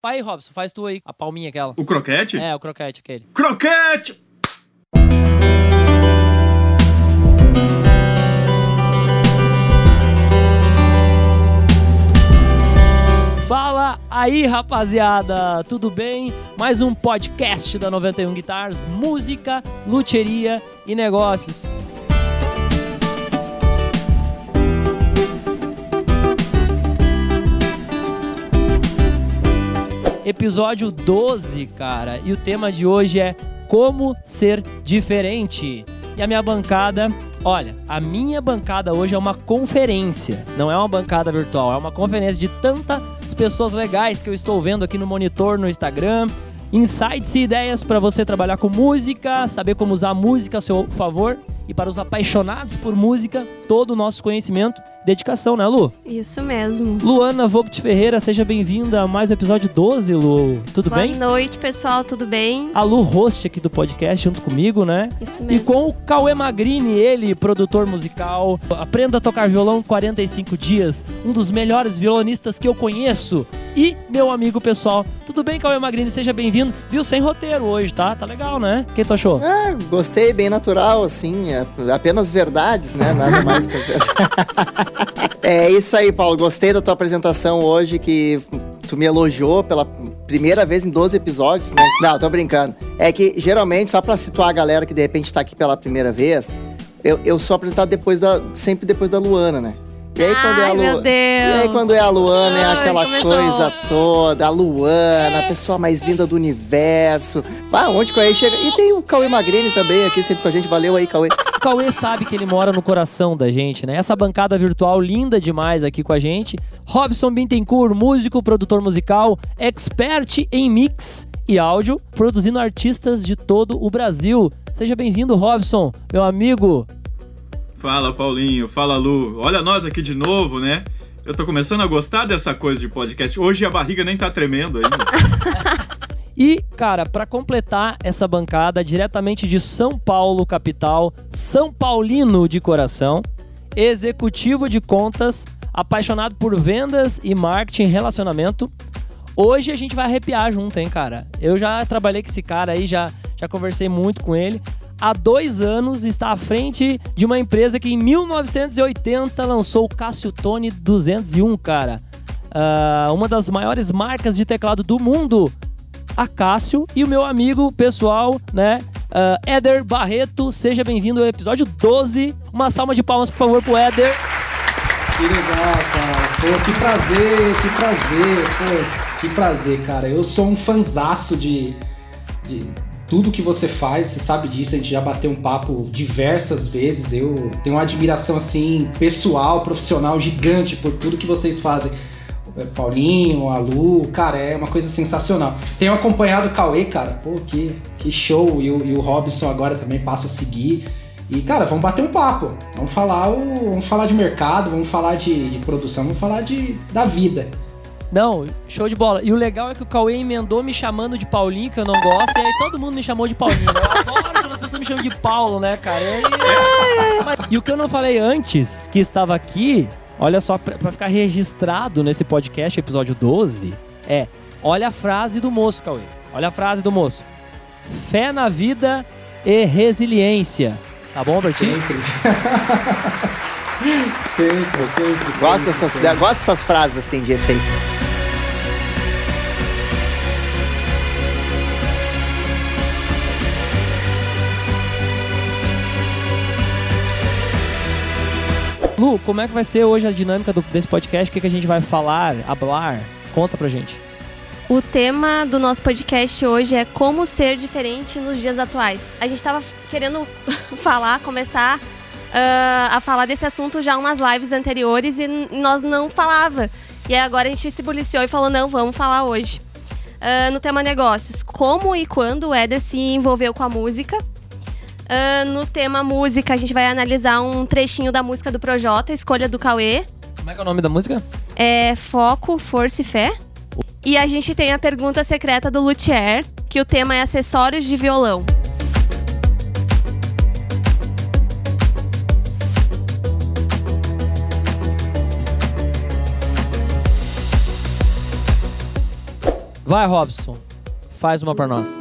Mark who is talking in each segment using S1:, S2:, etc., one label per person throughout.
S1: Aí, Robson, faz tu aí, a palminha aquela.
S2: O croquete?
S1: É, o croquete aquele.
S2: Croquete!
S1: Fala aí, rapaziada, tudo bem? Mais um podcast da 91 Guitars, música, luteria e negócios. Episódio 12, cara, e o tema de hoje é como ser diferente. E a minha bancada, olha, a minha bancada hoje é uma conferência, não é uma bancada virtual, é uma conferência de tantas pessoas legais que eu estou vendo aqui no monitor no Instagram. Insights e ideias para você trabalhar com música, saber como usar a música a seu favor e para os apaixonados por música, todo o nosso conhecimento dedicação, né, Lu?
S3: Isso mesmo.
S1: Luana Vogt Ferreira, seja bem-vinda a mais um episódio 12, Lu. Tudo
S3: Boa
S1: bem?
S3: Boa noite, pessoal, tudo bem?
S1: A Lu, host aqui do podcast, junto comigo, né?
S3: Isso mesmo.
S1: E com o Cauê Magrini, ele, produtor musical, aprenda a tocar violão 45 dias, um dos melhores violonistas que eu conheço. E meu amigo pessoal, tudo bem, Cauê Magrini? Seja bem-vindo. Viu, sem roteiro hoje, tá? Tá legal, né? O que tu achou?
S4: É, gostei, bem natural, assim, é apenas verdades, né? Nada mais que É isso aí, Paulo. Gostei da tua apresentação hoje, que tu me elogiou pela primeira vez em 12 episódios, né? Não, tô brincando. É que geralmente, só pra situar a galera que de repente tá aqui pela primeira vez, eu, eu sou apresentado depois da. sempre depois da Luana, né?
S3: E aí, quando
S4: Ai,
S3: é a Lu... meu Deus.
S4: E aí, quando é a Luana, é aquela
S3: começou.
S4: coisa toda, a Luana, a pessoa mais linda do universo. Ah, onde o Cauê chega? E tem o Cauê Magrini também aqui, sempre com a gente. Valeu aí, Cauê.
S1: O Cauê sabe que ele mora no coração da gente, né? Essa bancada virtual linda demais aqui com a gente. Robson Bittencourt, músico, produtor musical, expert em mix e áudio, produzindo artistas de todo o Brasil. Seja bem-vindo, Robson, meu amigo.
S2: Fala, Paulinho. Fala, Lu. Olha nós aqui de novo, né? Eu tô começando a gostar dessa coisa de podcast. Hoje a barriga nem tá tremendo ainda.
S1: E, cara, para completar essa bancada diretamente de São Paulo, capital, São Paulino de coração, executivo de contas, apaixonado por vendas e marketing relacionamento. Hoje a gente vai arrepiar junto, hein, cara? Eu já trabalhei com esse cara aí, já, já conversei muito com ele. Há dois anos está à frente de uma empresa que em 1980 lançou o Casio Tone 201, cara. Uh, uma das maiores marcas de teclado do mundo a Cássio e o meu amigo pessoal, né? Uh, Éder Barreto, seja bem-vindo ao episódio 12. Uma salva de palmas, por favor, pro Éder.
S5: Que legal, cara. Pô, que prazer, que prazer. Pô, que prazer, cara. Eu sou um fanzaço de, de tudo que você faz, você sabe disso, a gente já bateu um papo diversas vezes. Eu tenho uma admiração, assim, pessoal, profissional gigante por tudo que vocês fazem. Paulinho, a Lu, cara, é uma coisa sensacional. Tenho acompanhado o Cauê, cara, pô, que, que show. E o, e o Robson agora também passa a seguir. E, cara, vamos bater um papo. Vamos falar, o, vamos falar de mercado, vamos falar de, de produção, vamos falar de, da vida.
S1: Não, show de bola. E o legal é que o Cauê emendou me chamando de Paulinho, que eu não gosto, e aí todo mundo me chamou de Paulinho. Eu adoro quando as pessoas me chamam de Paulo, né, cara? E, e o que eu não falei antes, que estava aqui, olha só, para ficar registrado nesse podcast, episódio 12, é: olha a frase do moço, Cauê. Olha a frase do moço. Fé na vida e resiliência. Tá bom, Bertinho?
S5: Sempre. sempre, sempre.
S4: Gosto,
S5: sempre,
S4: dessas,
S5: sempre.
S4: gosto dessas frases assim de efeito.
S1: Lu, como é que vai ser hoje a dinâmica do, desse podcast? O que, que a gente vai falar, hablar? Conta pra gente.
S3: O tema do nosso podcast hoje é como ser diferente nos dias atuais. A gente estava querendo falar, começar uh, a falar desse assunto já umas lives anteriores e nós não falava. E agora a gente se policiou e falou, não, vamos falar hoje. Uh, no tema negócios, como e quando o Éder se envolveu com a música. Uh, no tema música, a gente vai analisar um trechinho da música do Projota, Escolha do Cauê.
S1: Como é que é o nome da música?
S3: É Foco, Força e Fé. E a gente tem a pergunta secreta do Luthier, que o tema é acessórios de violão.
S1: Vai, Robson. Faz uma pra nós.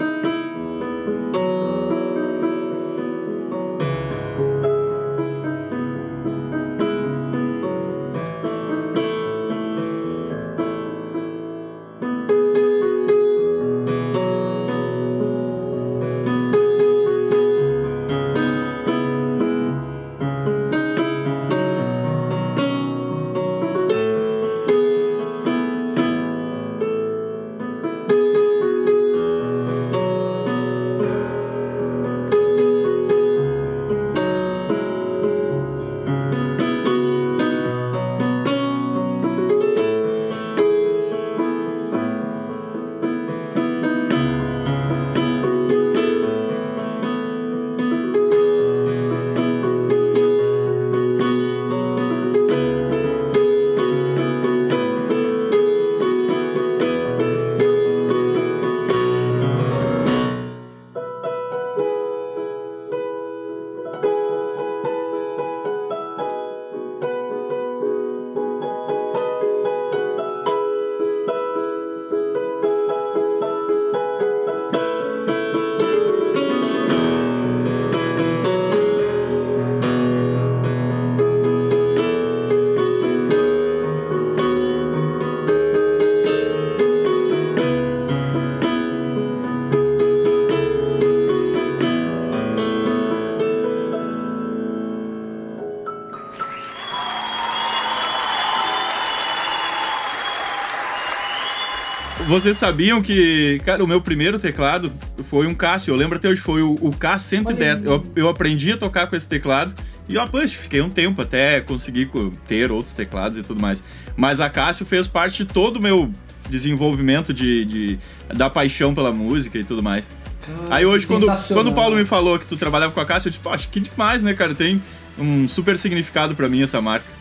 S2: Vocês sabiam que, cara, o meu primeiro teclado foi um Casio. Eu lembro até hoje, foi o, o K110. Eu, eu aprendi a tocar com esse teclado. E ó, puxa, fiquei um tempo até conseguir ter outros teclados e tudo mais. Mas a Casio fez parte de todo o meu desenvolvimento de, de da paixão pela música e tudo mais. Cara, Aí hoje, quando, quando o Paulo me falou que tu trabalhava com a Casio, eu disse, poxa, que demais, né, cara? Tem um super significado para mim essa marca.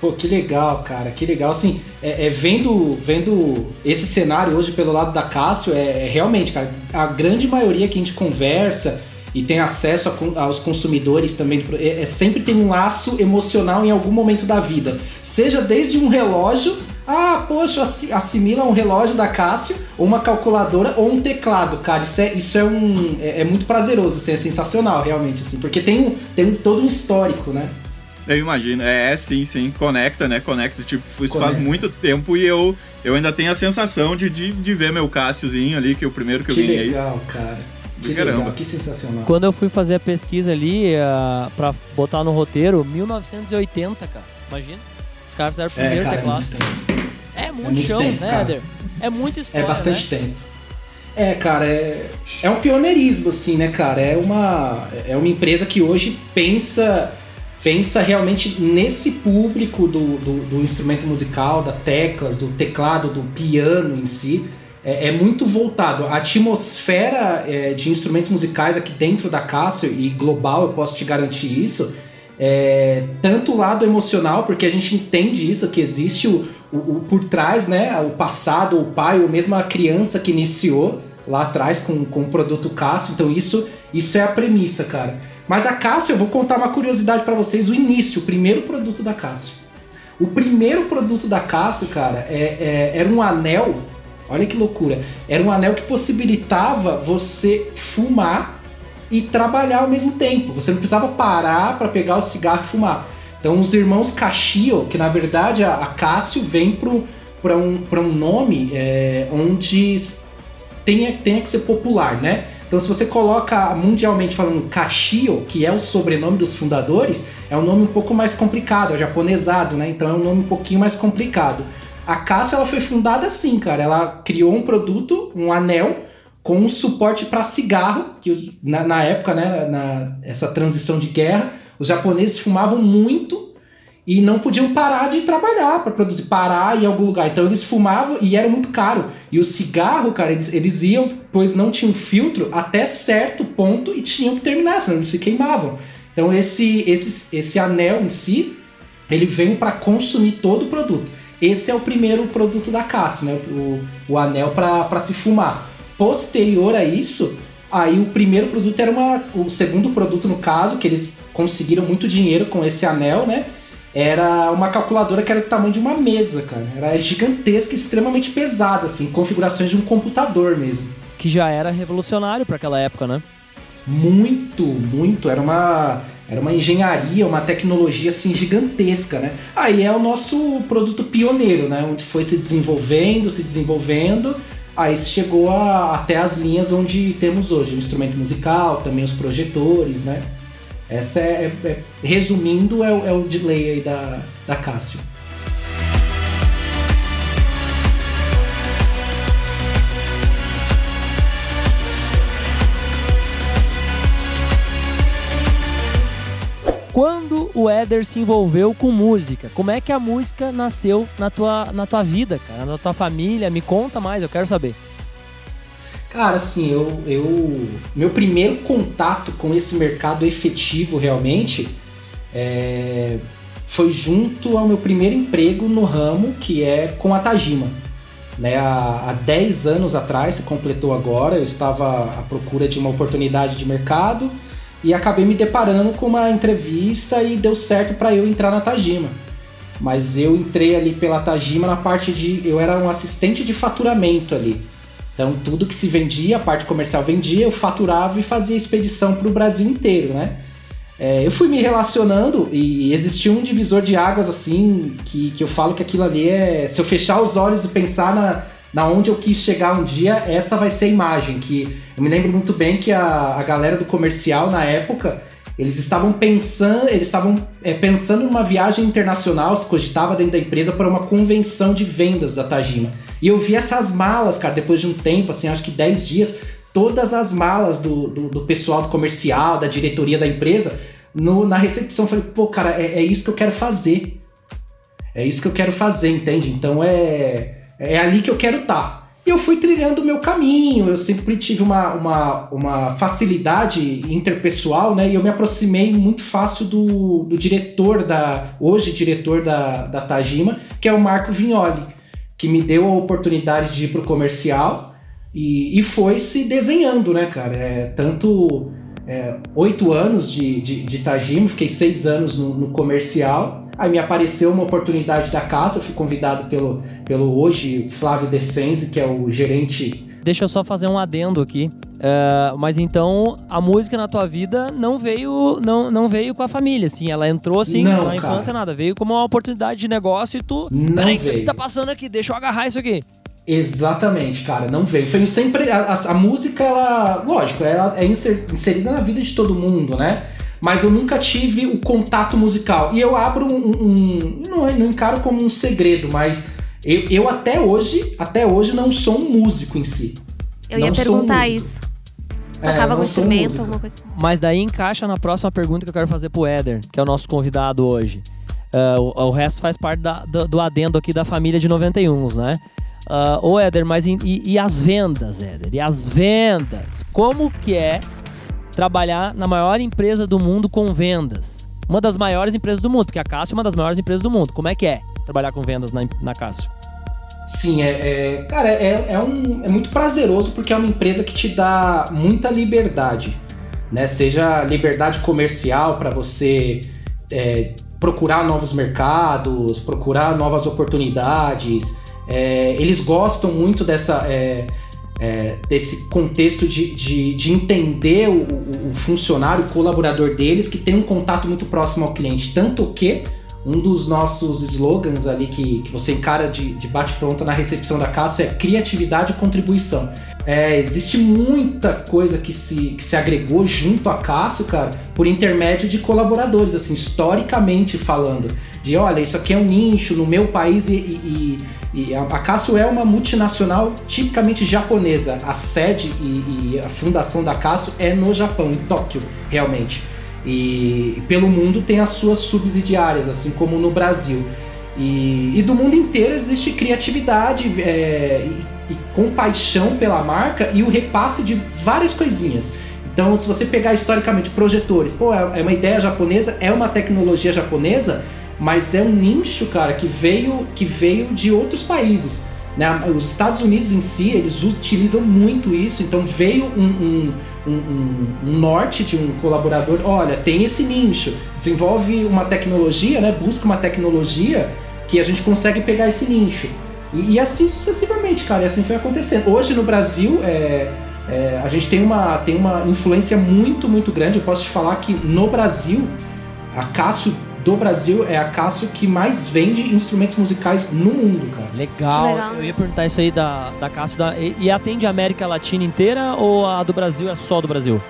S5: Pô, que legal, cara, que legal. Assim, é, é, vendo, vendo esse cenário hoje pelo lado da Cássio, é, é, realmente, cara, a grande maioria que a gente conversa e tem acesso a, aos consumidores também, é, é, sempre tem um laço emocional em algum momento da vida. Seja desde um relógio, ah, poxa, assimila um relógio da Cássio, ou uma calculadora, ou um teclado, cara. Isso é, isso é, um, é, é muito prazeroso, assim, é sensacional, realmente, assim, porque tem, um, tem todo um histórico, né?
S2: Eu imagino. É, é, sim, sim. Conecta, né? Conecta. Tipo, isso Conecta. faz muito tempo e eu, eu ainda tenho a sensação de, de, de ver meu Cássiozinho ali, que é o primeiro que,
S5: que
S2: eu
S5: ganhei. Que legal, cara. Que caramba. legal, que sensacional.
S1: Quando eu fui fazer a pesquisa ali, uh, pra botar no roteiro, 1980, cara. Imagina. Os caras fizeram o primeiro é, cara, teclado. É muito, é muito, é muito chão, tempo, né, Eder? É muita história.
S5: É bastante
S1: né?
S5: tempo. É, cara, é, é um pioneirismo, assim, né, cara? É uma, é uma empresa que hoje pensa pensa realmente nesse público do, do, do, instrumento musical, da teclas, do teclado, do piano em si. É, é muito voltado. A atmosfera é, de instrumentos musicais aqui dentro da Cássio e global, eu posso te garantir isso. É, tanto o lado emocional, porque a gente entende isso, que existe o, o, o por trás, né? O passado, o pai, ou mesmo a criança que iniciou lá atrás com, com o produto Cássio. Então isso, isso é a premissa, cara. Mas a Cássio, eu vou contar uma curiosidade para vocês, o início, o primeiro produto da Cássio. O primeiro produto da Cássio, cara, é, é, era um anel, olha que loucura, era um anel que possibilitava você fumar e trabalhar ao mesmo tempo. Você não precisava parar para pegar o cigarro e fumar. Então os irmãos Cachio, que na verdade a, a Cássio vem para um, um nome é, onde tenha, tenha que ser popular, né? Então, se você coloca mundialmente falando Kashio, que é o sobrenome dos fundadores, é um nome um pouco mais complicado, é japonesado, né? Então é um nome um pouquinho mais complicado. A Casio ela foi fundada assim, cara. Ela criou um produto, um anel, com um suporte para cigarro, que na, na época, né, na, essa transição de guerra, os japoneses fumavam muito e não podiam parar de trabalhar para produzir, parar em algum lugar. Então eles fumavam e era muito caro. E o cigarro, cara, eles, eles iam, pois não tinham filtro, até certo ponto e tinham que terminar, senão eles se queimavam. Então esse, esse, esse anel em si, ele vem para consumir todo o produto. Esse é o primeiro produto da Cássio, né? O, o anel para se fumar. Posterior a isso, aí o primeiro produto era uma. O segundo produto, no caso, que eles conseguiram muito dinheiro com esse anel, né? Era uma calculadora que era do tamanho de uma mesa, cara. Era gigantesca, extremamente pesada, assim, configurações de um computador mesmo.
S1: Que já era revolucionário para aquela época, né?
S5: Muito, muito. Era uma, era uma engenharia, uma tecnologia assim gigantesca, né? Aí é o nosso produto pioneiro, né? Onde foi se desenvolvendo, se desenvolvendo. Aí chegou a, até as linhas onde temos hoje, o instrumento musical, também os projetores, né? Essa é, é, é resumindo, é, é, o delay aí da, da Cássio.
S1: Quando o Éder se envolveu com música? Como é que a música nasceu na tua, na tua vida, cara? Na tua família? Me conta mais, eu quero saber.
S5: Cara, assim, eu, eu. Meu primeiro contato com esse mercado efetivo realmente é, foi junto ao meu primeiro emprego no ramo, que é com a Tajima. Né, há, há 10 anos atrás, se completou agora, eu estava à procura de uma oportunidade de mercado e acabei me deparando com uma entrevista e deu certo para eu entrar na Tajima. Mas eu entrei ali pela Tajima na parte de. Eu era um assistente de faturamento ali. Então tudo que se vendia, a parte comercial vendia, eu faturava e fazia expedição para o Brasil inteiro, né? É, eu fui me relacionando e existia um divisor de águas assim que, que eu falo que aquilo ali é. Se eu fechar os olhos e pensar na, na onde eu quis chegar um dia, essa vai ser a imagem. Que eu me lembro muito bem que a, a galera do comercial na época eles estavam pensando, eles estavam é, pensando numa viagem internacional, se cogitava dentro da empresa para uma convenção de vendas da Tajima. E eu vi essas malas, cara, depois de um tempo, assim, acho que 10 dias, todas as malas do, do, do pessoal do comercial, da diretoria da empresa, no, na recepção. Eu falei, pô, cara, é, é isso que eu quero fazer. É isso que eu quero fazer, entende? Então é é ali que eu quero estar. Tá. E eu fui trilhando o meu caminho, eu sempre tive uma, uma, uma facilidade interpessoal, né? E eu me aproximei muito fácil do, do diretor da. hoje diretor da, da Tajima, que é o Marco Vignoli, que me deu a oportunidade de ir pro comercial e, e foi se desenhando, né, cara? É, tanto é, oito anos de, de, de Tajima, fiquei seis anos no, no comercial. Aí me apareceu uma oportunidade da casa, eu fui convidado pelo, pelo hoje Flávio Descenzi, que é o gerente.
S1: Deixa eu só fazer um adendo aqui. Uh, mas então a música na tua vida não veio não, não veio com a família, assim. Ela entrou assim não, na infância, cara. nada. Veio como uma oportunidade de negócio e tu. Não Peraí, isso aqui tá passando aqui, deixa eu agarrar isso aqui.
S5: Exatamente, cara, não veio. Foi sempre. A, a, a música, ela. Lógico, ela é inserida na vida de todo mundo, né? mas eu nunca tive o contato musical. E eu abro um. um não, não, encaro como um segredo, mas eu, eu, até hoje, até hoje não sou um músico em si.
S3: Eu não ia perguntar isso. Você tocava é, algum instrumento, alguma coisa assim.
S1: Mas daí encaixa na próxima pergunta que eu quero fazer pro Éder, que é o nosso convidado hoje. Uh, o, o, resto faz parte da, do, do, adendo aqui da família de 91, né? Uh, ô Éder, mas e, e as vendas, Éder? E as vendas? Como que é trabalhar na maior empresa do mundo com vendas. Uma das maiores empresas do mundo, porque a Cássio é uma das maiores empresas do mundo. Como é que é trabalhar com vendas na, na Cássio?
S5: Sim, é, é cara, é, é, um, é muito prazeroso porque é uma empresa que te dá muita liberdade, né? Seja liberdade comercial para você é, procurar novos mercados, procurar novas oportunidades. É, eles gostam muito dessa é, é, desse contexto de, de, de entender o, o, funcionário, o colaborador deles, que tem um contato muito próximo ao cliente. Tanto que um dos nossos slogans ali que, que você encara de, de bate-pronta na recepção da casa é criatividade e contribuição. É, existe muita coisa que se, que se agregou junto a Cássio, cara, por intermédio de colaboradores, assim, historicamente falando. De olha, isso aqui é um nicho no meu país e, e, e a, Casio é uma multinacional tipicamente japonesa. A sede e, e a fundação da Casio é no Japão, em Tóquio, realmente. E pelo mundo tem as suas subsidiárias, assim como no Brasil. E, e do mundo inteiro existe criatividade é, e, e compaixão pela marca e o repasse de várias coisinhas. Então, se você pegar historicamente projetores, pô, é, é uma ideia japonesa, é uma tecnologia japonesa, mas é um nicho, cara, que veio, que veio de outros países. Né? Os Estados Unidos em si, eles utilizam muito isso, então veio um, um, um, um, norte de um colaborador, olha, tem esse nicho, desenvolve uma tecnologia, né? busca uma tecnologia que a gente consegue pegar esse nicho. E, e assim sucessivamente, cara, e assim foi acontecendo. Hoje no Brasil, é, é, a gente tem uma, tem uma influência muito, muito grande. Eu posso te falar que no Brasil, a Cássio do Brasil é a Cássio que mais vende instrumentos musicais no mundo, cara.
S1: Legal. legal. Eu ia perguntar isso aí da, da Cássio. Da, e, e, atende a América Latina inteira ou a do Brasil é só do Brasil?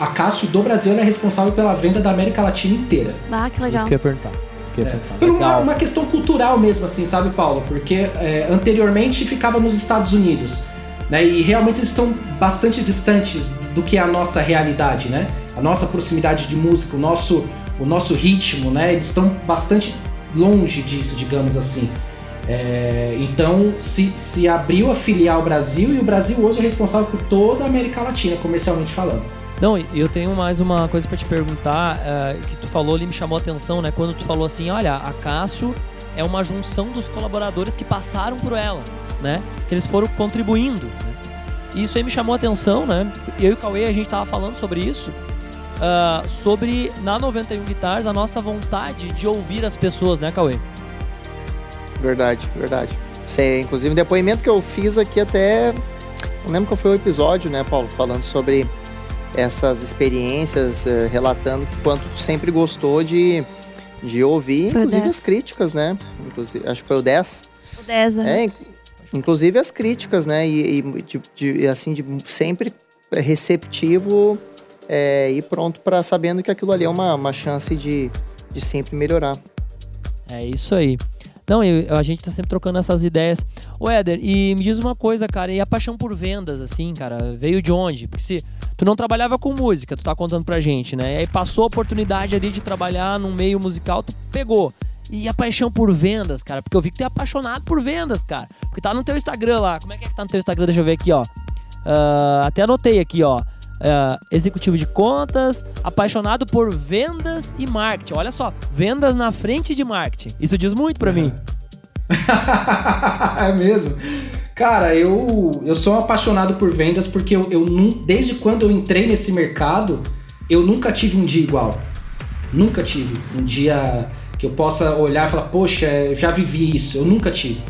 S5: A Cássio do Brasil é responsável pela venda da América Latina inteira.
S3: Ah, que legal.
S1: Isso que eu ia perguntar.
S5: É. Por uma, uma, questão cultural mesmo, assim, sabe, Paulo? Porque é, anteriormente ficava nos Estados Unidos. Né, e realmente eles estão bastante distantes do que é a nossa realidade, né? A nossa proximidade de música, o nosso, o nosso ritmo, né? Eles estão bastante longe disso, digamos assim. É, então se, se abriu a filial Brasil e o Brasil hoje é responsável por toda a América Latina, comercialmente falando.
S1: Não, eu tenho mais uma coisa para te perguntar, uh, que tu falou ali, me chamou a atenção, né? Quando tu falou assim, olha, a Cássio é uma junção dos colaboradores que passaram por ela, né? Que eles foram contribuindo. Né? E isso aí me chamou a atenção, né? Eu e o Cauê, a gente tava falando sobre isso, uh, sobre, na 91 Guitars, a nossa vontade de ouvir as pessoas, né, Cauê?
S4: Verdade, verdade. Sim, inclusive, um depoimento que eu fiz aqui até... Não lembro qual foi o episódio, né, Paulo? Falando sobre essas experiências, uh, relatando quanto sempre gostou de, de ouvir, foi inclusive as críticas, né? Inclusive, acho que foi o 10.
S3: O 10,
S4: né? É, inclusive as críticas, né? E, e de, de, assim, de sempre receptivo é, e pronto para sabendo que aquilo ali é uma, uma chance de, de sempre melhorar.
S1: É isso aí. Não, eu, a gente tá sempre trocando essas ideias. Ô Éder, e me diz uma coisa, cara, e a paixão por vendas, assim, cara, veio de onde? Porque se tu não trabalhava com música, tu tá contando pra gente, né? E aí passou a oportunidade ali de trabalhar num meio musical, tu pegou. E a paixão por vendas, cara, porque eu vi que tu é apaixonado por vendas, cara. Porque tá no teu Instagram lá. Como é que é que tá no teu Instagram? Deixa eu ver aqui, ó. Uh, até anotei aqui, ó. Uh, executivo de contas, apaixonado por vendas e marketing. Olha só, vendas na frente de marketing. Isso diz muito para mim.
S5: é mesmo. Cara, eu, eu sou apaixonado por vendas porque eu, eu desde quando eu entrei nesse mercado, eu nunca tive um dia igual. Nunca tive um dia que eu possa olhar e falar, poxa, eu já vivi isso. Eu nunca tive.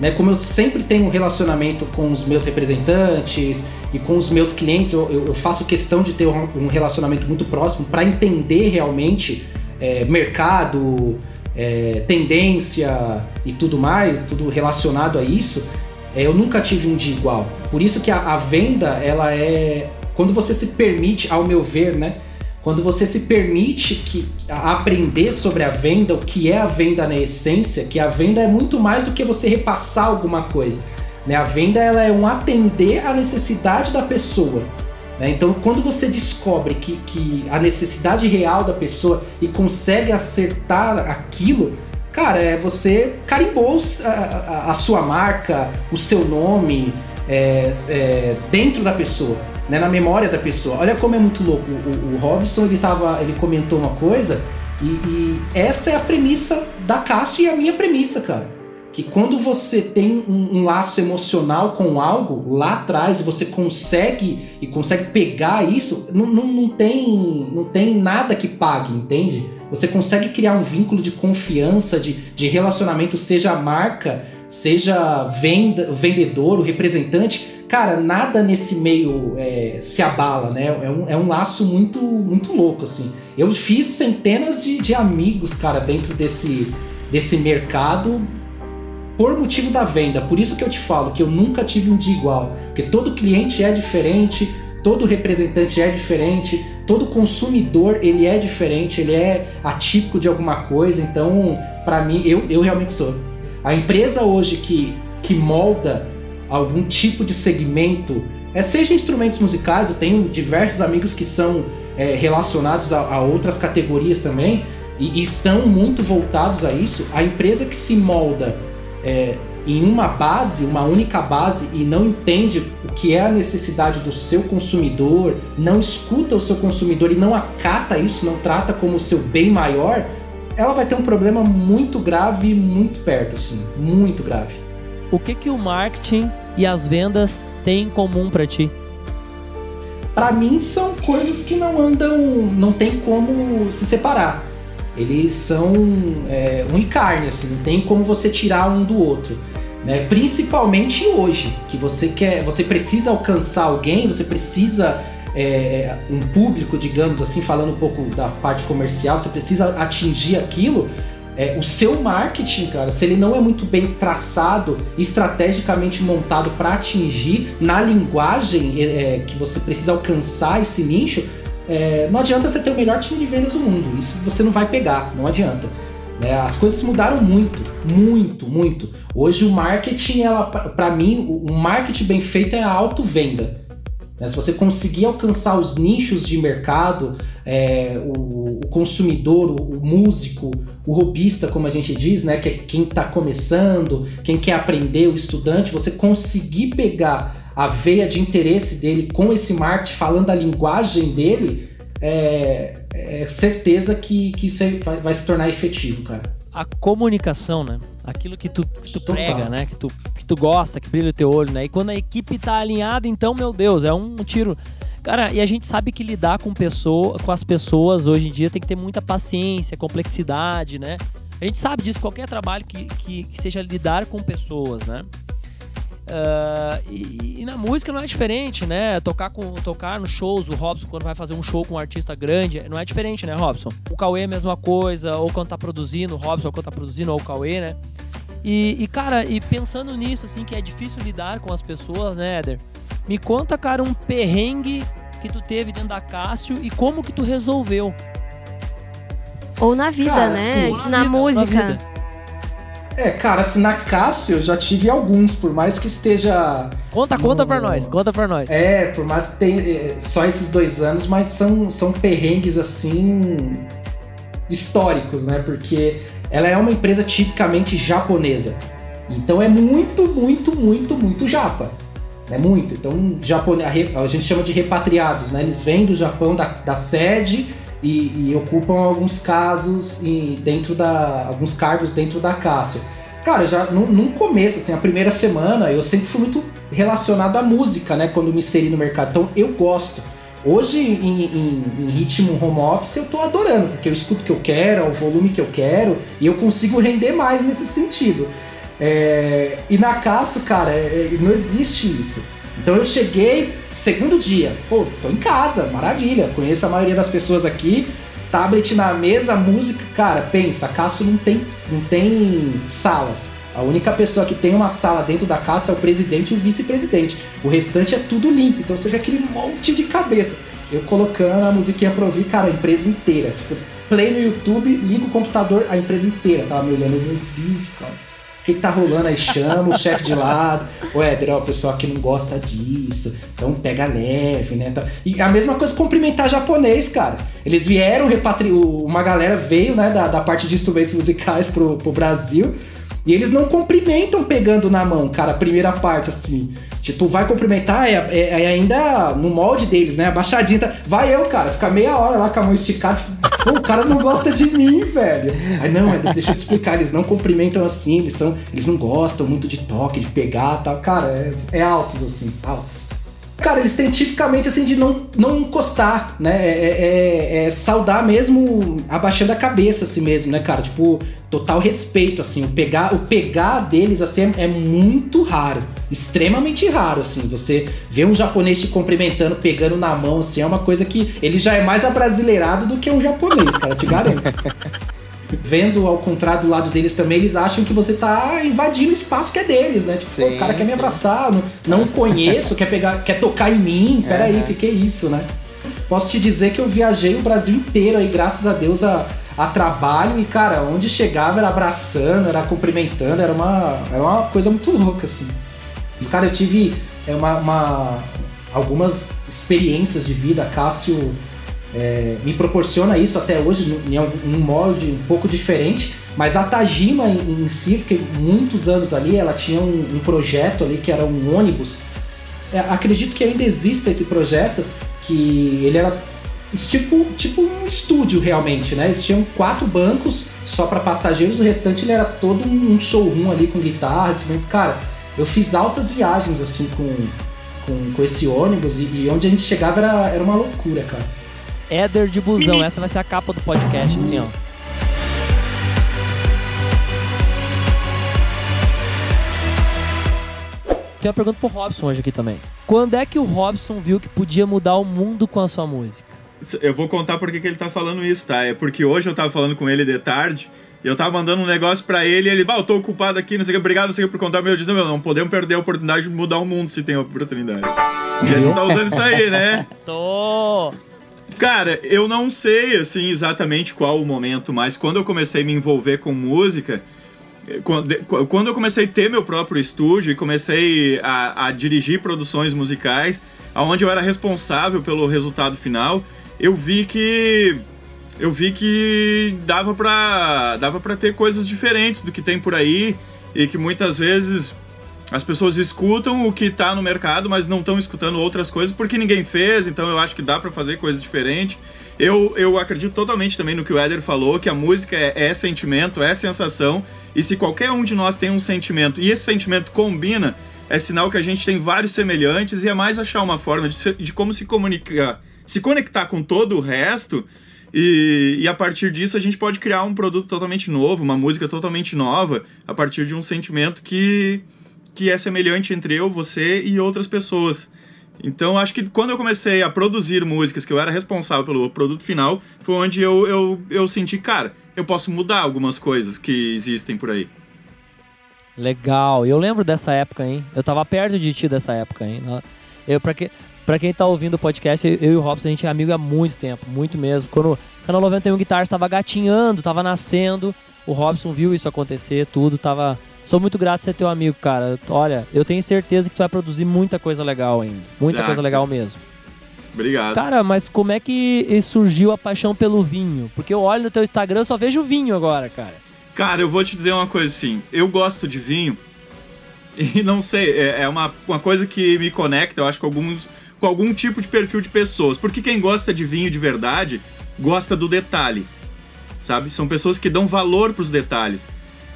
S5: Né? Como eu sempre tenho um relacionamento com os meus representantes e com os meus clientes, eu, eu faço questão de ter um relacionamento muito próximo para entender realmente é, mercado, é, tendência e tudo mais, tudo relacionado a isso. É, eu nunca tive um dia igual. Por isso que a, a venda, ela é. Quando você se permite, ao meu ver, né? Quando você se permite que aprender sobre a venda, o que é a venda na essência, que a venda é muito mais do que você repassar alguma coisa. Né? A venda ela é um atender à necessidade da pessoa. Né? Então, quando você descobre que, que a necessidade real da pessoa e consegue acertar aquilo, cara, é você carimbou a, a, a sua marca, o seu nome é, é, dentro da pessoa né, na memória da pessoa. Olha como é muito louco. O, o Robson ele tava, ele comentou uma coisa e, e, essa é a premissa da Cássio e a minha premissa, cara. Que quando você tem um, um laço emocional com algo lá atrás, você consegue e consegue pegar isso, não, não, não, tem, não tem nada que pague, entende? Você consegue criar um vínculo de confiança, de, de relacionamento, seja a marca, seja venda, vendedor, o representante cara, nada nesse meio é, se abala, né? É um, é um laço muito, muito louco, assim. Eu fiz centenas de, de amigos, cara, dentro desse, desse mercado por motivo da venda. Por isso que eu te falo que eu nunca tive um dia igual. Porque todo cliente é diferente, todo representante é diferente, todo consumidor ele é diferente, ele é atípico de alguma coisa. Então, para mim, eu, eu realmente sou. A empresa hoje que, que molda algum tipo de segmento, é, seja instrumentos musicais, eu tenho diversos amigos que são é, relacionados a, a, outras categorias também e, e, estão muito voltados a isso. A empresa que se molda é, em uma base, uma única base e não entende o que é a necessidade do seu consumidor, não escuta o seu consumidor e não acata isso, não trata como o seu bem maior, ela vai ter um problema muito grave muito perto, assim, muito grave.
S1: o que que o marketing e as vendas têm em comum para ti?
S5: Para mim são coisas que não andam, não tem como se separar. Eles são é, um e carne, assim, não tem como você tirar um do outro. Né? Principalmente hoje, que você quer, você precisa alcançar alguém, você precisa é, um público, digamos assim, falando um pouco da parte comercial, você precisa atingir aquilo. É, o seu marketing, cara, se ele não é muito bem traçado, estrategicamente montado para atingir na linguagem é, é, que você precisa alcançar esse nicho, é, não adianta você ter o melhor time de vendas do mundo. Isso você não vai pegar, não adianta. Né? As coisas mudaram muito, muito, muito. Hoje o marketing, ela, para mim, o marketing bem feito é a auto-venda. Né? Se você conseguir alcançar os nichos de mercado, é, o, o, consumidor, o, o, músico, o robista, como a gente diz, né? que é quem está começando, quem quer aprender, o estudante, você conseguir pegar a veia de interesse dele com esse marketing, falando a linguagem dele, é, é certeza que, que isso vai, vai se tornar efetivo, cara.
S1: A comunicação, né? Aquilo que tu, que tu prega, né? Que tu, que tu gosta, que brilha o teu olho, né? E quando a equipe tá alinhada, então, meu Deus, é um tiro. Cara, e a gente sabe que lidar com, pessoa, com as pessoas hoje em dia tem que ter muita paciência, complexidade, né? A gente sabe disso, qualquer trabalho que, que, que seja lidar com pessoas, né? Uh, e, e, na música não é diferente, né? Tocar, com, tocar nos shows, o Robson, quando vai fazer um show com um artista grande, não é diferente, né, Robson? O Cauê é a mesma coisa, ou quando tá produzindo, o Robson, ou quando tá produzindo, ou o Cauê, né? E, e, cara, e pensando nisso, assim, que é difícil lidar com as pessoas, né, Éder? Me conta, cara, um perrengue que tu teve dentro da Cássio e como que tu resolveu.
S3: Ou na vida, cara, né? Sim, na, na vida, música. Na
S5: é, cara, assim, na Cássio eu já tive alguns, por mais que esteja.
S1: Conta, no... conta pra nós, conta pra nós.
S5: É, por mais que tenha é, só esses dois anos, mas são, são perrengues assim. históricos, né? Porque ela é uma empresa tipicamente japonesa. Então é muito, muito, muito, muito japa. É muito. Então, Japone... a gente chama de repatriados, né? Eles vêm do Japão, da, da sede, e, e ocupam alguns casos e dentro da alguns cargos dentro da Cássia. Cara, já no, começo, assim, a primeira semana, eu sempre fui muito relacionado à música, né? Quando me inseri no mercado. Então eu gosto. Hoje, em, em, em, ritmo home office, eu tô adorando, porque eu escuto o que eu quero, o volume que eu quero, e eu consigo render mais nesse sentido. É, e na Cássio, cara, é, não existe isso. Então eu cheguei, segundo dia, pô, tô em casa, maravilha, conheço a maioria das pessoas aqui, tablet na mesa, música, cara, pensa, Cássio não tem, não tem salas. A única pessoa que tem uma sala dentro da casa é o presidente e o vice-presidente. O restante é tudo limpo. Então você vê aquele monte de cabeça. Eu colocando a musiquinha pra ouvir, cara, a empresa inteira. Tipo, play no YouTube, liga o computador, a empresa inteira tava me olhando. Meu Deus, cara que, que tá rolando aí? Chama o chefe de lado. Éder, ó, o pessoal aqui não gosta disso. Então pega leve, né? E a mesma coisa cumprimentar japonês, cara. Eles vieram, repatri... uma galera veio, né, da, da parte de instrumentos musicais pro, pro Brasil. E eles não cumprimentam pegando na mão, cara, a primeira parte, assim. Tipo, vai cumprimentar, é, é, é, ainda no molde deles, né? Abaixadinha. Tá... Vai eu, cara, ficar meia hora lá com a mão esticada. Tipo, Pô, o cara não gosta de mim, velho. Aí, não, deixa eu te explicar, eles não cumprimentam assim, eles, são, eles não gostam muito de toque, de pegar e tal. Cara, é, é altos, assim, altos. Cara, eles têm tipicamente assim de não, não encostar, né? É, é, é, é, saudar mesmo abaixando a cabeça assim mesmo, né, cara? Tipo, total respeito, assim. O pegar, o pegar deles, assim, é, é muito raro. Extremamente raro, assim. Você vê um japonês te cumprimentando, pegando na mão, assim, é uma coisa que ele já é mais abrasileirado do que um japonês, cara, te garanto. vendo ao contrário do lado deles também, eles acham que você tá invadindo o espaço que é deles, né? Tipo, sim, o cara quer me abraçar, não, não conheço, quer pegar, quer tocar em mim, peraí, o uhum. que, que é isso, né? Posso te dizer que eu viajei o Brasil inteiro aí, graças a Deus, a, a trabalho e, cara, onde chegava era abraçando, era cumprimentando, era uma, era uma coisa muito louca, assim. Mas, cara, eu tive é, uma, uma algumas experiências de vida, Cássio é, me proporciona isso até hoje em um molde um pouco diferente. Mas a Tajima em, em si, fiquei muitos anos ali, ela tinha um, um projeto ali que era um ônibus. É, acredito que ainda exista esse projeto, que ele era tipo, tipo um estúdio realmente, né? Eles tinham quatro bancos só para passageiros, o restante ele era todo um showroom ali com guitarras, instrumentos. Cara, eu fiz altas viagens assim com, com, com esse ônibus e, e onde a gente chegava era, era uma loucura, cara.
S1: Éder de busão, essa vai ser a capa do podcast, assim, ó. Tem uma pergunta pro Robson hoje aqui também. Quando é que o Robson viu que podia mudar o mundo com a sua música?
S2: Eu vou contar por que ele tá falando isso, tá? É porque hoje eu tava falando com ele de tarde e eu tava mandando um negócio pra ele e ele, bah, eu tô ocupado aqui, não sei o que, obrigado, não sei o que, por contar. Meu, eu disse, meu, não podemos perder a oportunidade de mudar o mundo se tem a oportunidade. E a gente tá usando isso aí, né?
S1: Tô!
S2: Cara, eu não sei, assim, exatamente qual o momento, mas quando eu comecei a me envolver com música, quando eu comecei a ter meu próprio estúdio e comecei a, a dirigir produções musicais, onde eu era responsável pelo resultado final, eu vi que eu vi que dava pra, dava pra ter coisas diferentes do que tem por aí e que muitas vezes as pessoas escutam o que tá no mercado, mas não estão escutando outras coisas porque ninguém fez, então eu acho que dá para fazer coisas diferentes. Eu, eu acredito totalmente também no que o Éder falou, que a música é, é, sentimento, é sensação, e se qualquer um de nós tem um sentimento e esse sentimento combina, é sinal que a gente tem vários semelhantes e é mais achar uma forma de, de como se comunicar, se conectar com todo o resto e, e, a partir disso a gente pode criar um produto totalmente novo, uma música totalmente nova, a partir de um sentimento que, que é semelhante entre eu, você e outras pessoas. Então acho que quando eu comecei a produzir músicas, que eu era responsável pelo produto final, foi onde eu, eu, eu senti, cara, eu posso mudar algumas coisas que existem por aí.
S1: Legal, eu lembro dessa época, hein? Eu tava perto de ti dessa época, hein? Eu, pra, que, Pra quem tá ouvindo o podcast, eu e o Robson, a gente é amigo há muito tempo, muito mesmo. Quando o Canal 91 Guitar estava gatinhando, estava nascendo, o Robson viu isso acontecer, tudo, tava... Sou muito grato por ser teu amigo, cara. Olha, eu tenho certeza que tu vai produzir muita coisa legal ainda. Muita ah, coisa legal mesmo.
S2: Obrigado.
S1: Cara, mas como é que surgiu a paixão pelo vinho? Porque eu olho no teu Instagram e só vejo vinho agora, cara.
S2: Cara, eu vou te dizer uma coisa assim. Eu gosto de vinho e não sei, é, é uma, uma coisa que me conecta, eu acho, com alguns com algum tipo de perfil de pessoas. Porque quem gosta de vinho de verdade gosta do detalhe, sabe? São pessoas que dão valor para os detalhes.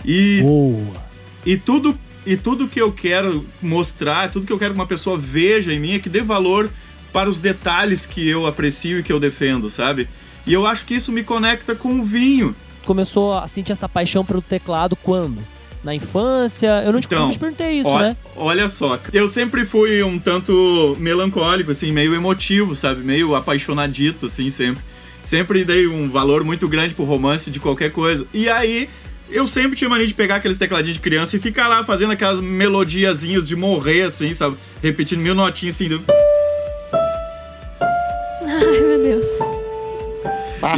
S2: E
S1: Boa.
S2: E tudo e tudo que eu quero mostrar, tudo que eu quero que uma pessoa veja em mim é que dê valor para os detalhes que eu aprecio e que eu defendo, sabe? E eu acho que isso me conecta com o vinho.
S1: Começou a sentir essa paixão pelo teclado quando? na infância? Eu não te, então, te perguntei isso, né?
S2: Olha só, eu sempre fui um tanto melancólico, assim, meio emotivo, sabe? Meio apaixonadito, assim, sempre. Sempre dei um valor muito grande pro romance de qualquer coisa. E aí, eu sempre tinha mania de pegar aqueles tecladinhos de criança e ficar lá fazendo aquelas melodiazinhas de morrer, assim, sabe? Repetindo mil notinhas assim do.
S3: Ai, meu Deus.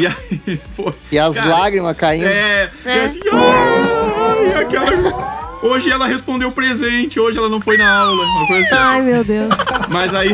S4: E aí, pô, E as cara, lágrimas caindo.
S2: É, é. assim, ai, aquela. Hoje ela respondeu presente, hoje ela não foi na aula, uma coisa assim.
S3: Ai, meu Deus.
S2: Mas aí,